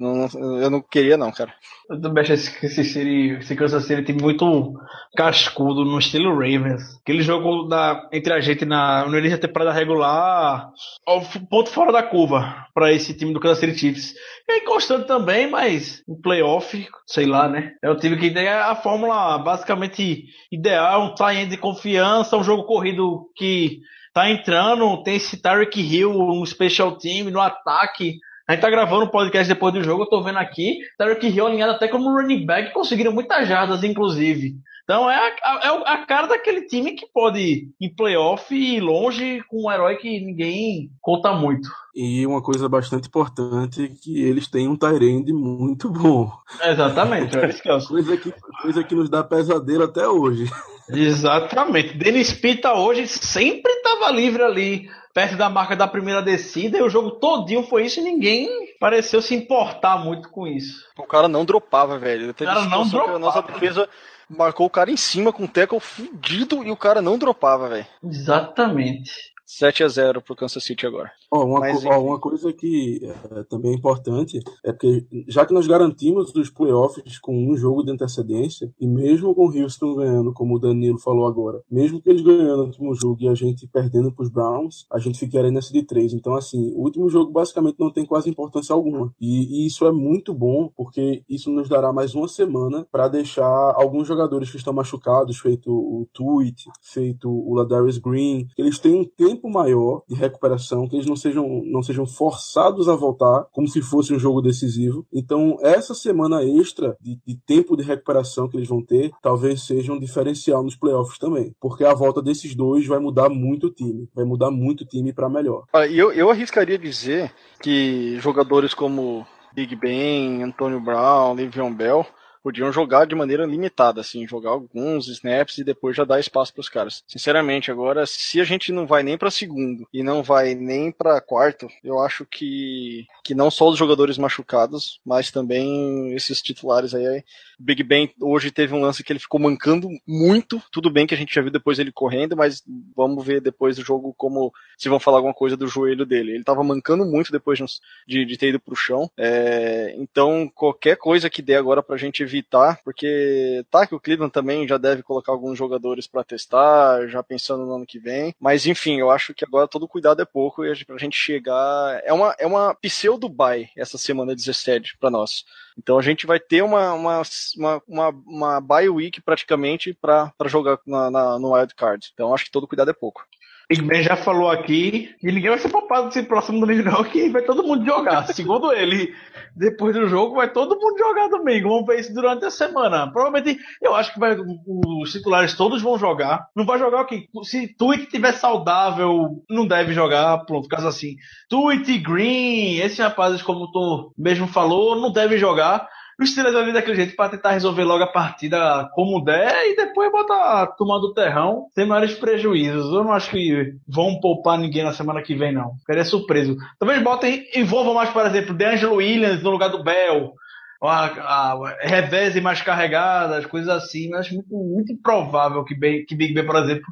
não, eu não queria não, cara. Eu também acho esse, esse, City- esse Kansas City time muito cascudo no estilo Ravens. Aquele jogo da, entre a gente na, no início da temporada regular, f- ponto fora da curva para esse time do Kansas City Chiefs. É inconstante também, mas no playoff, sei lá, né? É o time que tem a fórmula basicamente ideal, um tie de confiança, um jogo corrido que tá entrando, tem esse Tyreek Hill no special team, no ataque. A gente tá gravando o podcast depois do jogo, eu tô vendo aqui. Tyreek Hill alinhado até como running back, conseguiram muitas jardas, inclusive. Então é a, é a cara daquele time que pode ir em playoff e ir longe com um herói que ninguém conta muito. E uma coisa bastante importante é que eles têm um Tyrande muito bom. Exatamente, é Coisa que, coisa que nos dá pesadelo até hoje. Exatamente. Dennis Pita hoje sempre estava livre ali, perto da marca da primeira descida, e o jogo todinho foi isso e ninguém pareceu se importar muito com isso. O cara não dropava, velho. Teve O cara não que a nossa dropava. defesa marcou o cara em cima com o tackle fudido e o cara não dropava, velho. Exatamente. 7 a 0 pro Kansas City agora. Ó, uma, Mas, co- enfim. uma coisa que é, também é importante é porque, já que nós garantimos os playoffs com um jogo de antecedência, e mesmo com o Houston ganhando, como o Danilo falou agora, mesmo que eles ganhando o último jogo e a gente perdendo para os Browns, a gente ficaria nessa de três. Então, assim, o último jogo basicamente não tem quase importância alguma. E, e isso é muito bom, porque isso nos dará mais uma semana para deixar alguns jogadores que estão machucados, feito o Tweet, feito o Ladarius Green, que eles tenham um tempo maior de recuperação, que eles não sejam, não sejam forçados a voltar como se fosse um jogo decisivo. Então, essa semana extra de, de tempo de recuperação que eles vão ter, talvez seja um diferencial nos playoffs também, porque a volta desses dois vai mudar muito o time, vai mudar muito o time para melhor. Ah, Eu, eu arriscaria dizer que jogadores como Big Ben, Antonio Brown, Le'Veon Bell podiam jogar de maneira limitada, assim, jogar alguns snaps e depois já dar espaço para os caras. Sinceramente, agora, se a gente não vai nem para segundo e não vai nem para quarto, eu acho que, que não só os jogadores machucados, mas também esses titulares aí. Big Ben hoje teve um lance que ele ficou mancando muito. Tudo bem que a gente já viu depois ele correndo, mas vamos ver depois do jogo como se vão falar alguma coisa do joelho dele. Ele tava mancando muito depois de, de ter ido pro chão. É, então, qualquer coisa que dê agora pra gente evitar, porque tá que o Cleveland também já deve colocar alguns jogadores pra testar, já pensando no ano que vem. Mas enfim, eu acho que agora todo cuidado é pouco e pra gente chegar. É uma, é uma pseudo bye essa semana 17 pra nós. Então a gente vai ter uma, uma, uma, uma, uma bye week praticamente pra pra jogar na, na- no wild card. Então acho que todo cuidado é pouco. Big Ben já falou aqui que ninguém vai ser poupado desse próximo domingo, não, que vai todo mundo jogar. Segundo ele, depois do jogo, vai todo mundo jogar domingo. Vamos ver isso durante a semana. Provavelmente, eu acho que vai, os titulares todos vão jogar. Não vai jogar o quê? Se Tweet estiver saudável, não deve jogar. Pronto, caso assim. Tweet Green, esses rapazes, como tu mesmo falou, não devem jogar. Os Steelers vai vir daquele jeito para tentar resolver logo a partida como der e depois botar a turma do terrão sem maiores prejuízos. Eu não acho que vão poupar ninguém na semana que vem, não. Ficaria surpreso. Talvez botem, envolvam mais, por exemplo, DeAngelo Williams no lugar do Bell. A, a, revés mais carregadas, coisas assim. Mas acho muito, muito improvável que, que Big Ben, por exemplo,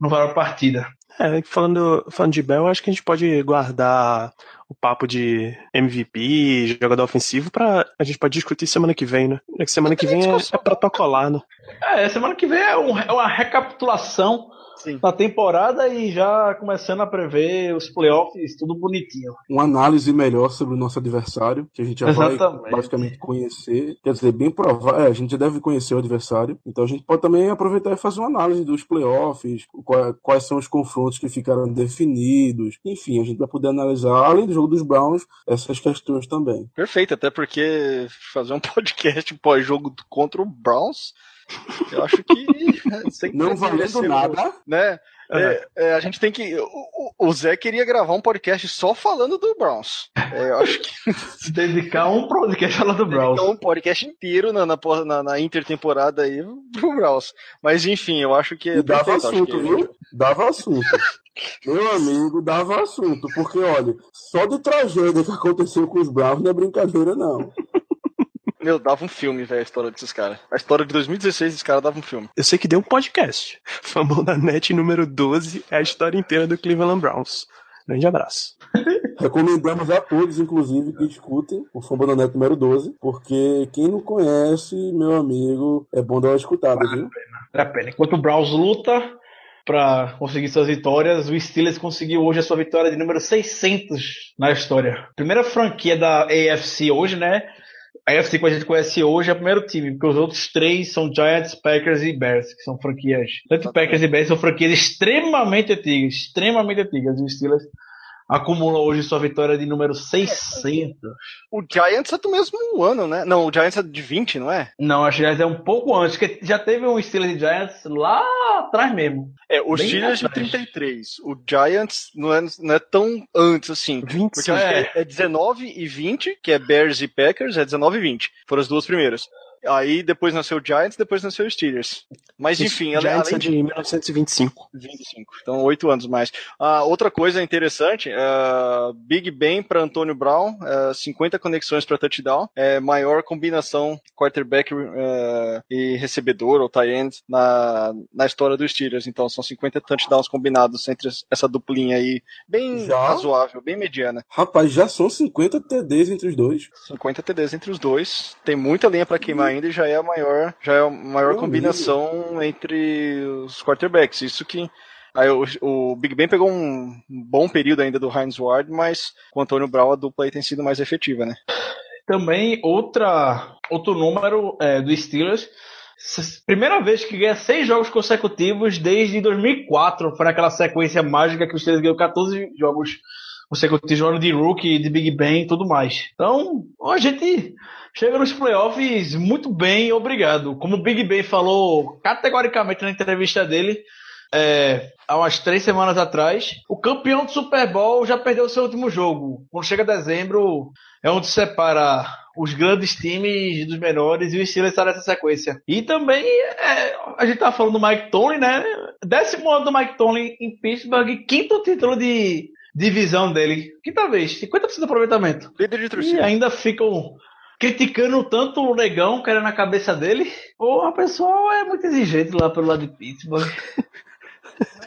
não vá pra partida. É, falando, falando de Bell, acho que a gente pode guardar o papo de MVP, jogador ofensivo, pra a gente pode discutir semana que vem, né? É que semana que vem é, é protocolar, né? É, semana que vem é, um- é uma recapitulação Sim. da temporada e já começando a prever os playoffs, tudo bonitinho. Uma análise melhor sobre o nosso adversário, que a gente já Exatamente. vai basicamente conhecer. Quer dizer, bem provável. É, a gente já deve conhecer o adversário. Então a gente pode também aproveitar e fazer uma análise dos playoffs, qua- quais são os confrontos que ficaram definidos. Enfim, a gente vai poder analisar, além do jogo dos Browns, essas questões também. Perfeito, até porque fazer um podcast pós-jogo contra o Browns, eu acho que. sem Não valendo nada. Né? É, é, a gente tem que. O, o- Zé queria gravar um podcast só falando do Browns. É, eu acho que. Se dedicar um podcast falando do Browns. Um podcast inteiro na, na, na, na intertemporada aí pro Browns. Mas enfim, eu acho que. é E dava perfeito, assunto, que- viu? Dava assunto. Meu amigo, dava assunto. Porque, olha, só de tragédia que aconteceu com os Browns não é brincadeira, não. Meu, dava um filme, velho, a história desses caras. A história de 2016 desses caras dava um filme. Eu sei que deu um podcast. Fumble da Net número 12 é a história inteira do Cleveland Browns. Grande abraço. Recomendamos a todos, inclusive, que escutem o Fambonanet número 12, porque quem não conhece, meu amigo, é bom dar uma escutada, viu? Vale a pena. Enquanto o Browns luta para conseguir suas vitórias, o Steelers conseguiu hoje a sua vitória de número 600 na história. Primeira franquia da AFC hoje, né? A AFC que a gente conhece hoje é o primeiro time, porque os outros três são Giants, Packers e Bears, que são franquias. Tanto Packers e Bears são franquias extremamente antigas, extremamente antigas. E o Steelers acumula hoje sua vitória de número 600. O Giants é do mesmo ano, né? Não, o Giants é de 20, não é? Não, acho que é um pouco antes, porque já teve um Steelers e Giants lá atrás mesmo. É, o Steelers de atrás. 33. O Giants não é, não é tão antes assim. Porque 25. eu acho É. que é 19 e 20, que é Bears e Packers, é 19 e 20. Foram as duas primeiras. Aí depois nasceu o Giants, depois nasceu o Steelers. Mas enfim, Isso, ale- Giants além é de 1925. 25. Então, oito anos mais. Ah, outra coisa interessante, ah, Big Ben para Antônio Brown, ah, 50 conexões para touchdown, é maior combinação quarterback ah, e recebedor ou tight end na, na história dos Steelers. Então, são 50 touchdowns combinados entre essa duplinha aí, bem Já? razoável, bem mediana. Rapaz, já são 50 TDs entre os dois. 50 TDs entre os dois. Tem muita linha para queimar ainda e já é a maior, já é a maior Meu combinação entre os quarterbacks. Isso que aí o, o Big Ben pegou um bom período ainda do Heinz Ward, mas com o Antônio Brown a dupla aí tem sido mais efetiva, né? Também outra, outro número é, do Steelers. Primeira vez que ganha seis jogos consecutivos desde 2004. Foi naquela sequência mágica que os Steelers ganhou 14 jogos consecutivos, ano de rookie, de Big Ben e tudo mais. Então, a gente chega nos playoffs muito bem, obrigado. Como o Big Ben falou categoricamente na entrevista dele, é, há umas três semanas atrás, o campeão do Super Bowl já perdeu seu último jogo. Quando chega dezembro, é onde separa os grandes times dos menores e o Steelers está nessa sequência. E também, é, a gente tá falando do Mike Tomlin, né? Décimo ano do Mike Tomlin em Pittsburgh, quinto título de divisão dele. Quinta vez, 50% de aproveitamento. Líder de E torcida. ainda ficam criticando tanto o negão, querendo na cabeça dele. Ou a pessoa é muito exigente lá pelo lado de Pittsburgh.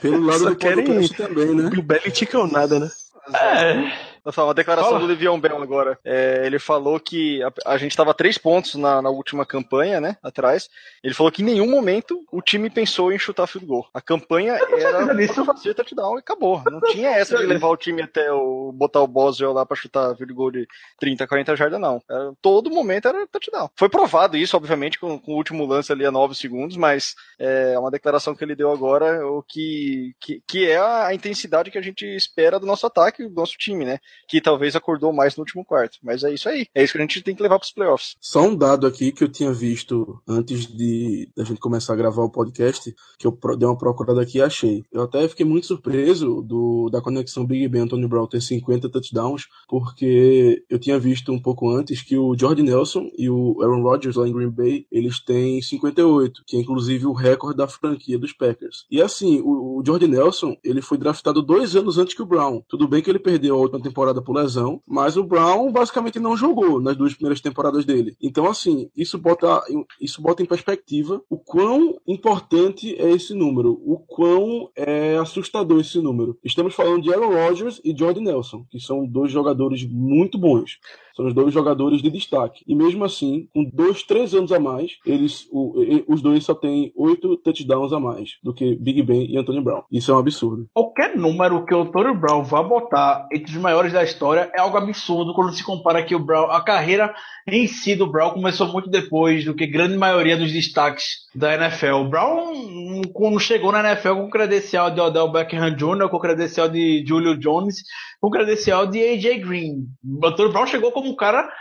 Pelo lado Só do querem- também, né? O Belichick ou nada, né? É, Nossa, uma declaração Fala. do Le'Veon Bell agora. É, ele falou que a, a gente estava três pontos na, na última campanha, né? Atrás. Ele falou que em nenhum momento o time pensou em chutar field goal. A campanha era disso. fazer touchdown e acabou. Não tinha essa de levar o time até o botar o Boswell lá pra chutar field goal de 30, 40 jardas, não. Era- todo momento era touchdown. Foi provado isso, obviamente, com, com o último lance ali a 9 segundos, mas é uma declaração que ele deu agora, o que, que, que é a intensidade que a gente espera do nosso ataque, do nosso time, né? Que talvez acordou mais no último quarto. Mas é isso aí. É isso que a gente tem que levar para os playoffs. Só um dado aqui que eu tinha visto antes de da gente começar a gravar o podcast, que eu dei uma procurada aqui e achei. Eu até fiquei muito surpreso do, da conexão Big Ben Antonio Brown ter 50 touchdowns, porque eu tinha visto um pouco antes que o Jordan Nelson e o Aaron Rodgers lá em Green Bay, eles têm 58, que é inclusive o recorde da franquia dos Packers. E assim, o, o Jordan Nelson, ele foi draftado dois anos antes que o Brown. Tudo bem que ele perdeu a última temporada por lesão, mas o Brown basicamente não jogou nas duas primeiras temporadas dele. Então, assim, isso bota, isso bota em perspectiva o quão importante é esse número, o quão é assustador esse número. Estamos falando de Aaron Rodgers e Jordan Nelson, que são dois jogadores muito bons. São os dois jogadores de destaque. E mesmo assim, com dois, três anos a mais, eles, o- os dois só têm oito touchdowns a mais do que Big Ben e Antonio Brown. Isso é um absurdo. qualquer número que o Tony Brown vá botar entre os maiores da história é algo absurdo quando se compara que o Brown, a carreira em si do Brown começou muito depois do que grande maioria dos destaques da NFL. O Brown, quando chegou na NFL com credencial de Odell Beckham Jr., com credencial de Julio Jones, com credencial de AJ Green. O Tony Brown chegou como um cara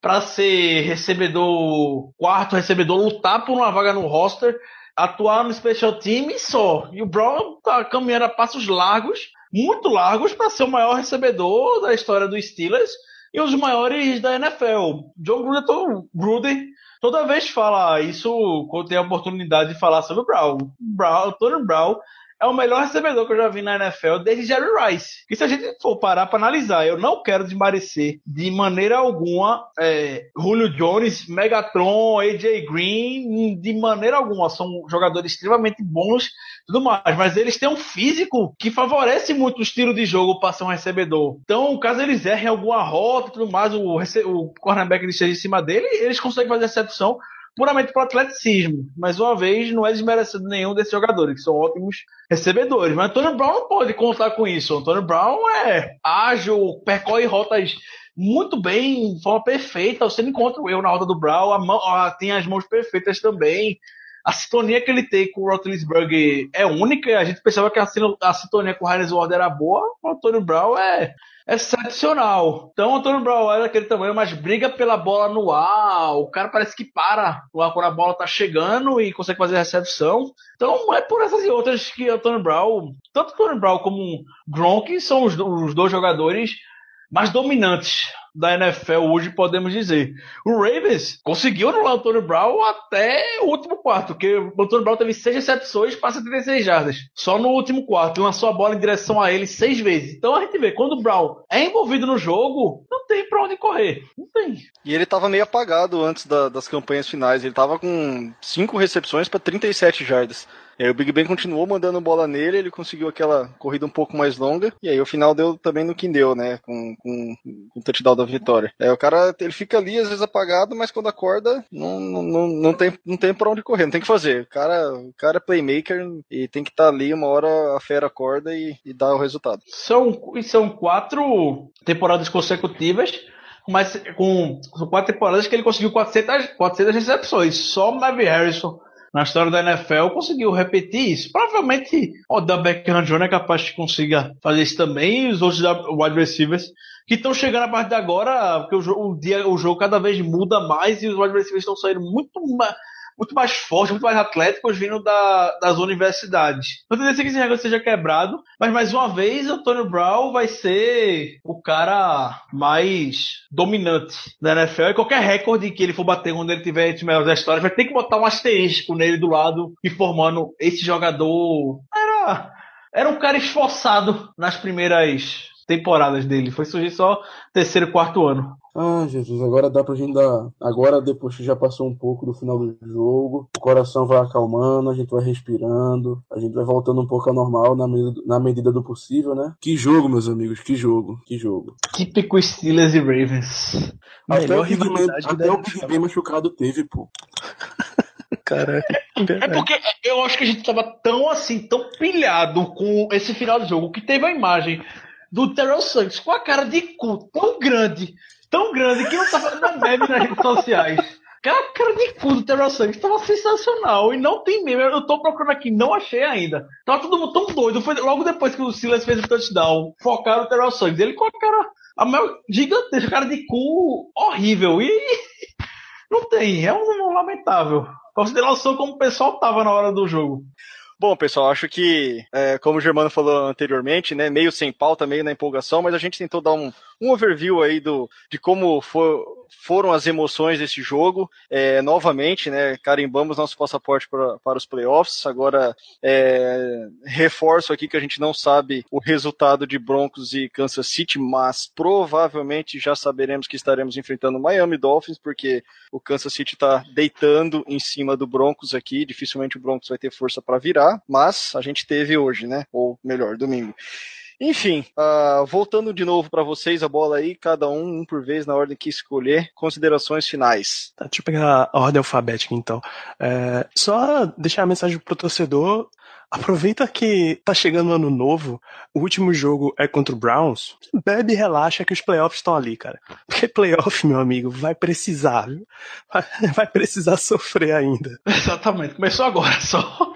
para ser recebedor, quarto recebedor, lutar por uma vaga no roster, atuar no special team e só. E o Brown tá caminhando a passos largos, muito largos, para ser o maior recebedor da história dos Steelers e um dos maiores da NFL. John Gruden, Gruden toda vez fala isso quando tem a oportunidade de falar sobre o Brown. Brown Tony Brown é o melhor recebedor que eu já vi na NFL desde Jerry Rice. E se a gente for parar para analisar, eu não quero desmerecer de maneira alguma é, Julio Jones, Megatron, AJ Green, de maneira alguma. São jogadores extremamente bons tudo mais, mas eles têm um físico que favorece muito o estilo de jogo para ser um recebedor. Então, caso eles errem alguma rota e tudo mais, o, o cornerback esteja em cima dele, eles conseguem fazer recepção puramente por atleticismo. Mais uma vez, não é desmerecendo nenhum desses jogadores, que são ótimos recebedores. Mas Antônio Brown não pode contar com isso. Antônio Brown é ágil, percorre rotas muito bem, de forma perfeita. Você não encontra o erro na rota do Brown, a mão- a- tem as mãos perfeitas também. A sintonia que ele tem com o Roethlisberger é única. A gente pensava que a, a sintonia com o Heinz Ward era boa. O Antônio Brown é excepcional. Então, o Antônio Brown é daquele tamanho, mas briga pela bola no ar. O cara parece que para quando a bola tá chegando e consegue fazer a recepção. Então, é por essas e outras que o Antônio Brown, tanto o Antônio Brown como o Gronk, são os, os dois jogadores mais dominantes da NFL hoje, podemos dizer. O Ravens conseguiu anular o Antônio Brown até o último quarto, porque o Antônio Brown teve seis recepções para 76 jardas. Só no último quarto, lançou a bola em direção a ele seis vezes. Então a gente vê, quando o Brown é envolvido no jogo, não tem pra onde correr. Não tem. E ele tava meio apagado antes da- das campanhas finais. Ele tava com cinco recepções para 37 jardas. E aí o Big Ben continuou mandando bola nele, ele conseguiu aquela corrida um pouco mais longa, e aí o final deu também no que deu, né? Com, com, com o touchdown da vitória. É, o cara, ele fica ali, às vezes apagado, mas quando acorda, não, não, não, tem, não tem pra onde correr, não tem o que fazer. O cara, o cara é playmaker e tem que estar ali, uma hora a fera acorda e, e dá o resultado. São, são quatro temporadas consecutivas, mas com, quatro temporadas que ele conseguiu 400, 400 recepções. Só o Harrison, na história da NFL, conseguiu repetir isso. Provavelmente o da Beckham Jr. é capaz que consiga fazer isso também, e os outros wide receivers que estão chegando a partir de agora, porque o, o dia, o jogo cada vez muda mais e os wide receivers estão saindo muito mais muito mais fortes, muito mais atléticos vindo da- das universidades. Não tem que esse negócio seja quebrado, mas mais uma vez, Antônio Brown vai ser o cara mais dominante da NFL. E qualquer recorde que ele for bater quando ele tiver entre os melhores da história, vai ter que botar um asterisco nele do lado, informando esse jogador. Era, era um cara esforçado nas primeiras temporadas dele. Foi surgir só terceiro quarto ano. Ah, Jesus, agora dá pra gente dar. Agora, depois que já passou um pouco do final do jogo, o coração vai acalmando, a gente vai respirando, a gente vai voltando um pouco ao normal na medida, na medida do possível, né? Que jogo, meus amigos, que jogo, que jogo. Típico Steelers e Ravens. Até Melhor o Big Ben, machucado teve, pô. Cara, É porque eu acho que a gente tava tão assim, tão pilhado com esse final do jogo, que teve a imagem do Terrell Santos com a cara de cu tão grande, tão grande, que não tava na meme nas redes sociais. Aquela cara de cu do Terrell Santos tava sensacional e não tem meme. Eu tô procurando aqui, não achei ainda. Tava todo mundo tão doido. Foi logo depois que o Silas fez o touchdown, focaram o Terrell Santos. Ele com a cara, a maior gigantesca, cara de cu horrível. E não tem, é um lamentável. Consideração como o pessoal tava na hora do jogo. Bom, pessoal, acho que, é, como o Germano falou anteriormente, né, meio sem pauta, meio na empolgação, mas a gente tentou dar um, um overview aí do, de como for- foram as emoções desse jogo. É, novamente, né, carimbamos nosso passaporte pra, para os playoffs. Agora, é, reforço aqui que a gente não sabe o resultado de Broncos e Kansas City, mas provavelmente já saberemos que estaremos enfrentando Miami Dolphins, porque o Kansas City está deitando em cima do Broncos aqui. Dificilmente o Broncos vai ter força para virar, mas a gente teve hoje, né? Ou melhor, domingo. Enfim, ah, voltando de novo para vocês a bola aí, cada um, um por vez, na ordem que escolher. Considerações finais. Tá, deixa eu pegar a ordem alfabética então. É, só deixar a mensagem pro torcedor. Aproveita que tá chegando o ano novo, o último jogo é contra o Browns. Bebe e relaxa que os playoffs estão ali, cara. Porque playoff, meu amigo, vai precisar, viu? Vai, vai precisar sofrer ainda. Exatamente, começou agora só.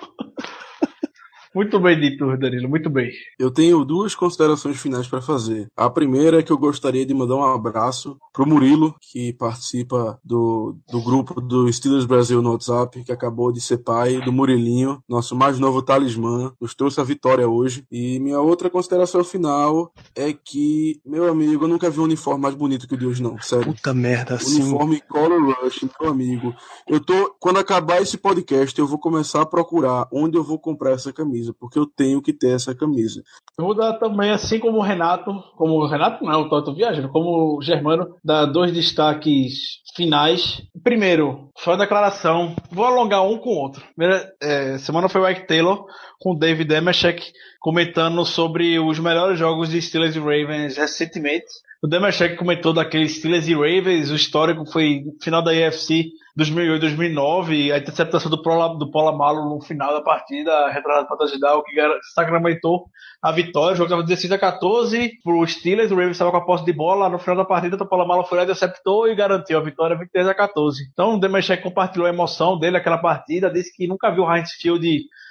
Muito bem dito, Danilo, muito bem. Eu tenho duas considerações finais para fazer. A primeira é que eu gostaria de mandar um abraço pro Murilo, que participa do, do grupo do Steelers Brasil no WhatsApp, que acabou de ser pai, do Murilinho, nosso mais novo talismã, nos trouxe a vitória hoje. E minha outra consideração final é que, meu amigo, eu nunca vi um uniforme mais bonito que o de hoje, não. Sério. Puta merda, assim. Uniforme Color Rush, meu amigo. Eu tô. Quando acabar esse podcast, eu vou começar a procurar onde eu vou comprar essa camisa, porque eu tenho que ter essa camisa. Eu vou dar também, assim como o Renato, como o Renato não, eu tô viajando, como o Germano, dar dois destaques finais. Primeiro, só a declaração, vou alongar um com o outro. Primeira é, semana foi o Ike Taylor com o David Demechek comentando sobre os melhores jogos de Steelers e Ravens recentemente. O Demechek comentou daqueles Steelers e Ravens, o histórico foi final da AFC 2008-2009, a interceptação do Paula, do Paula Malo no final da partida, retrasado para touchdown, que sacramentou a vitória. O jogo estava 16 a 14 pro Steelers, o Ravens estava com a posse de bola. No final da partida, o Paula Malo foi lá, interceptou e garantiu a vitória 23 a 14. Então, o Demechek compartilhou a emoção dele naquela partida, disse que nunca viu o Heinz Field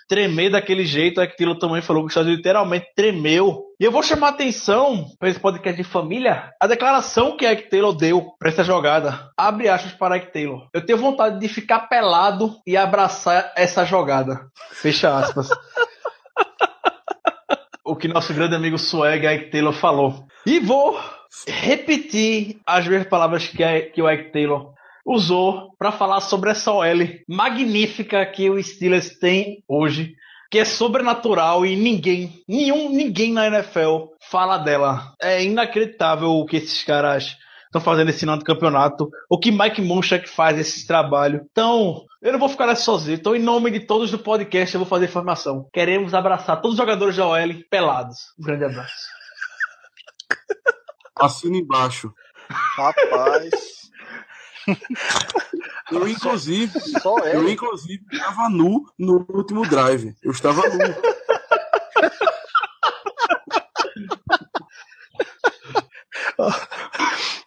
tremer daquele jeito. Aquilo também falou que o Estados literalmente tremeu. E eu vou chamar a atenção para esse podcast de família, a declaração que Ike Taylor deu para essa jogada. Abre aspas para Ike Taylor. Eu tenho vontade de ficar pelado e abraçar essa jogada. Fecha aspas. o que nosso grande amigo Swag Ike Taylor falou. E vou repetir as mesmas palavras que, que o Ike Taylor usou para falar sobre essa OL magnífica que o Steelers tem hoje, que é sobrenatural e ninguém, nenhum, ninguém na NFL fala dela. É inacreditável o que esses caras estão fazendo esse ano do campeonato, o que Mike Munchak faz esse trabalho. Então, eu não vou ficar nessa sozinho. Então, em nome de todos do podcast, eu vou fazer informação. Queremos abraçar todos os jogadores da OL pelados. Um grande abraço. Assina embaixo. Rapaz. Eu, inclusive, Só eu, inclusive, estava nu no último drive. Eu estava nu.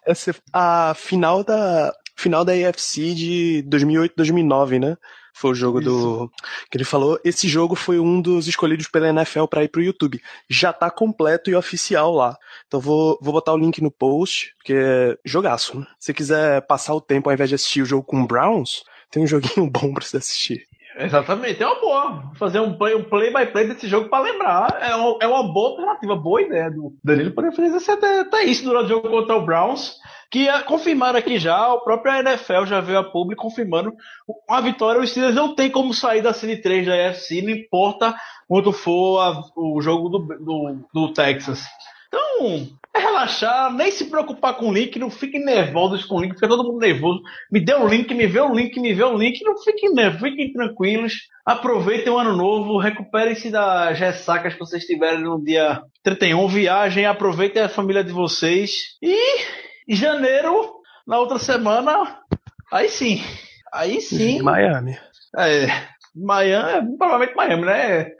Essa é a final da final da AFC de 2008-2009, né? Foi o jogo do que ele falou. Esse jogo foi um dos escolhidos pela NFL para ir pro YouTube. Já tá completo e oficial lá. Então vou, vou botar o link no post, porque é jogaço. Né? Se quiser passar o tempo ao invés de assistir o jogo com o Browns, tem um joguinho bom pra você assistir. Exatamente, é uma boa. Fazer um play, um play by play desse jogo para lembrar. É uma, é uma boa alternativa, boa ideia do Danilo poder fazer esse- até, até isso durante o jogo contra o Browns. Que é, confirmaram aqui já, o próprio NFL já veio a público confirmando uma vitória. Os Steelers não tem como sair da série 3 da AFC, não importa quanto for a- o jogo do, do, do Texas. Então, é relaxar, nem se preocupar com o link, não fiquem nervosos com o link, fica todo mundo nervoso. Me dê o link, me vê o link, me vê o link, não fiquem nervosos, fiquem tranquilos. Aproveitem o ano novo, recuperem-se das ressacas que vocês tiverem no dia 31, viajem, aproveitem a família de vocês. E em janeiro, na outra semana, aí sim. Aí sim. Miami. É, Miami, provavelmente Miami, né?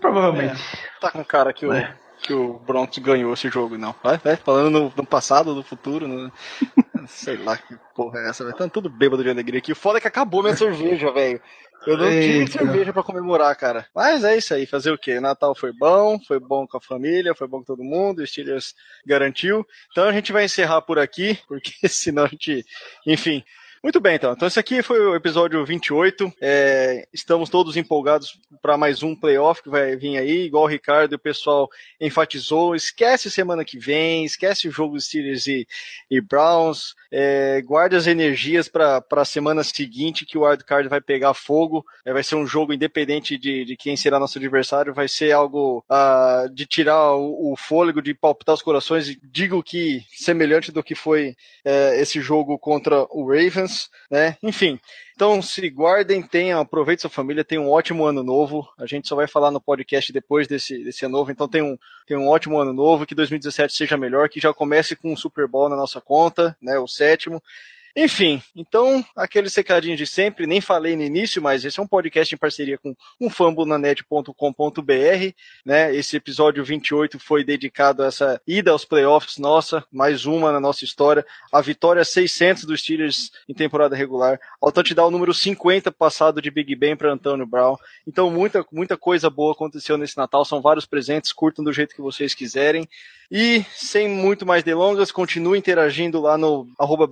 Provavelmente. Tá com cara que o, É. que o Broncos ganhou esse jogo, não. Vai, vai, falando no, no passado, no futuro, no- sei lá que porra é essa, velho. Tá tudo bêbado de alegria aqui. O foda é que acabou minha cerveja, velho. Eu não tive Eita. cerveja pra comemorar, cara. Mas é isso aí, fazer o quê? Natal foi bom, foi bom com a família, foi bom com todo mundo, o Steelers garantiu. Então a gente vai encerrar por aqui, porque senão a gente. Enfim. Muito bem, então. Então, esse aqui foi o episódio 28. É, estamos todos empolgados para mais um playoff que vai vir aí, igual o Ricardo e o pessoal enfatizou. Esquece semana que vem, esquece o jogo Steelers e, e Browns. É, guarde as energias para a semana seguinte que o wildcard vai pegar fogo. É, vai ser um jogo independente de, de quem será nosso adversário. Vai ser algo ah, de tirar o, o fôlego, de palpitar os corações. Digo que semelhante do que foi é, esse jogo contra o Ravens, né? Enfim. Então se guardem, tenham, aproveite sua família, tenham um ótimo ano novo. A gente só vai falar no podcast depois desse, desse ano novo, então tem um, ótimo ano novo, que 2017 seja melhor, que já comece com um Super Bowl na nossa conta, né? O sétimo. Enfim, então, aqueles recadinhos de sempre, nem falei no início, mas esse é um podcast em parceria com umfambonanet.com.br, né? Esse episódio 28 foi dedicado a essa ida aos playoffs nossa, mais uma na nossa história, a vitória 600 dos Steelers em temporada regular, ao touchdown número 50 passado de Big Ben para Antônio Brown. Então, muita, muita coisa boa aconteceu nesse Natal, são vários presentes, curtam do jeito que vocês quiserem. E sem muito mais delongas, continue interagindo lá no arroba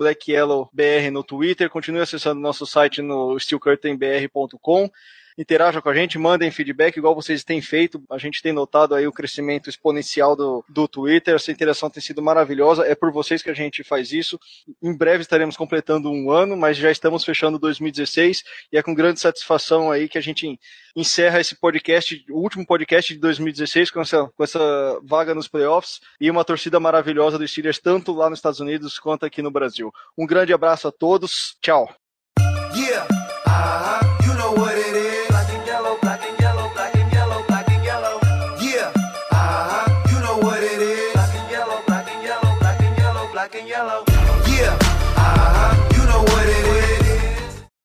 BlackYellowBR no Twitter, continue acessando nosso site no steelcurtainbr.com. Interaja com a gente, mandem feedback, igual vocês têm feito. A gente tem notado aí o crescimento exponencial do, do Twitter. Essa interação tem sido maravilhosa. É por vocês que a gente faz isso. Em breve estaremos completando um ano, mas já estamos fechando 2016 e é com grande satisfação aí que a gente encerra esse podcast, o último podcast de 2016 com essa, com essa vaga nos playoffs e uma torcida maravilhosa dos Steelers, tanto lá nos Estados Unidos quanto aqui no Brasil. Um grande abraço a todos. Tchau. Yeah. Ah,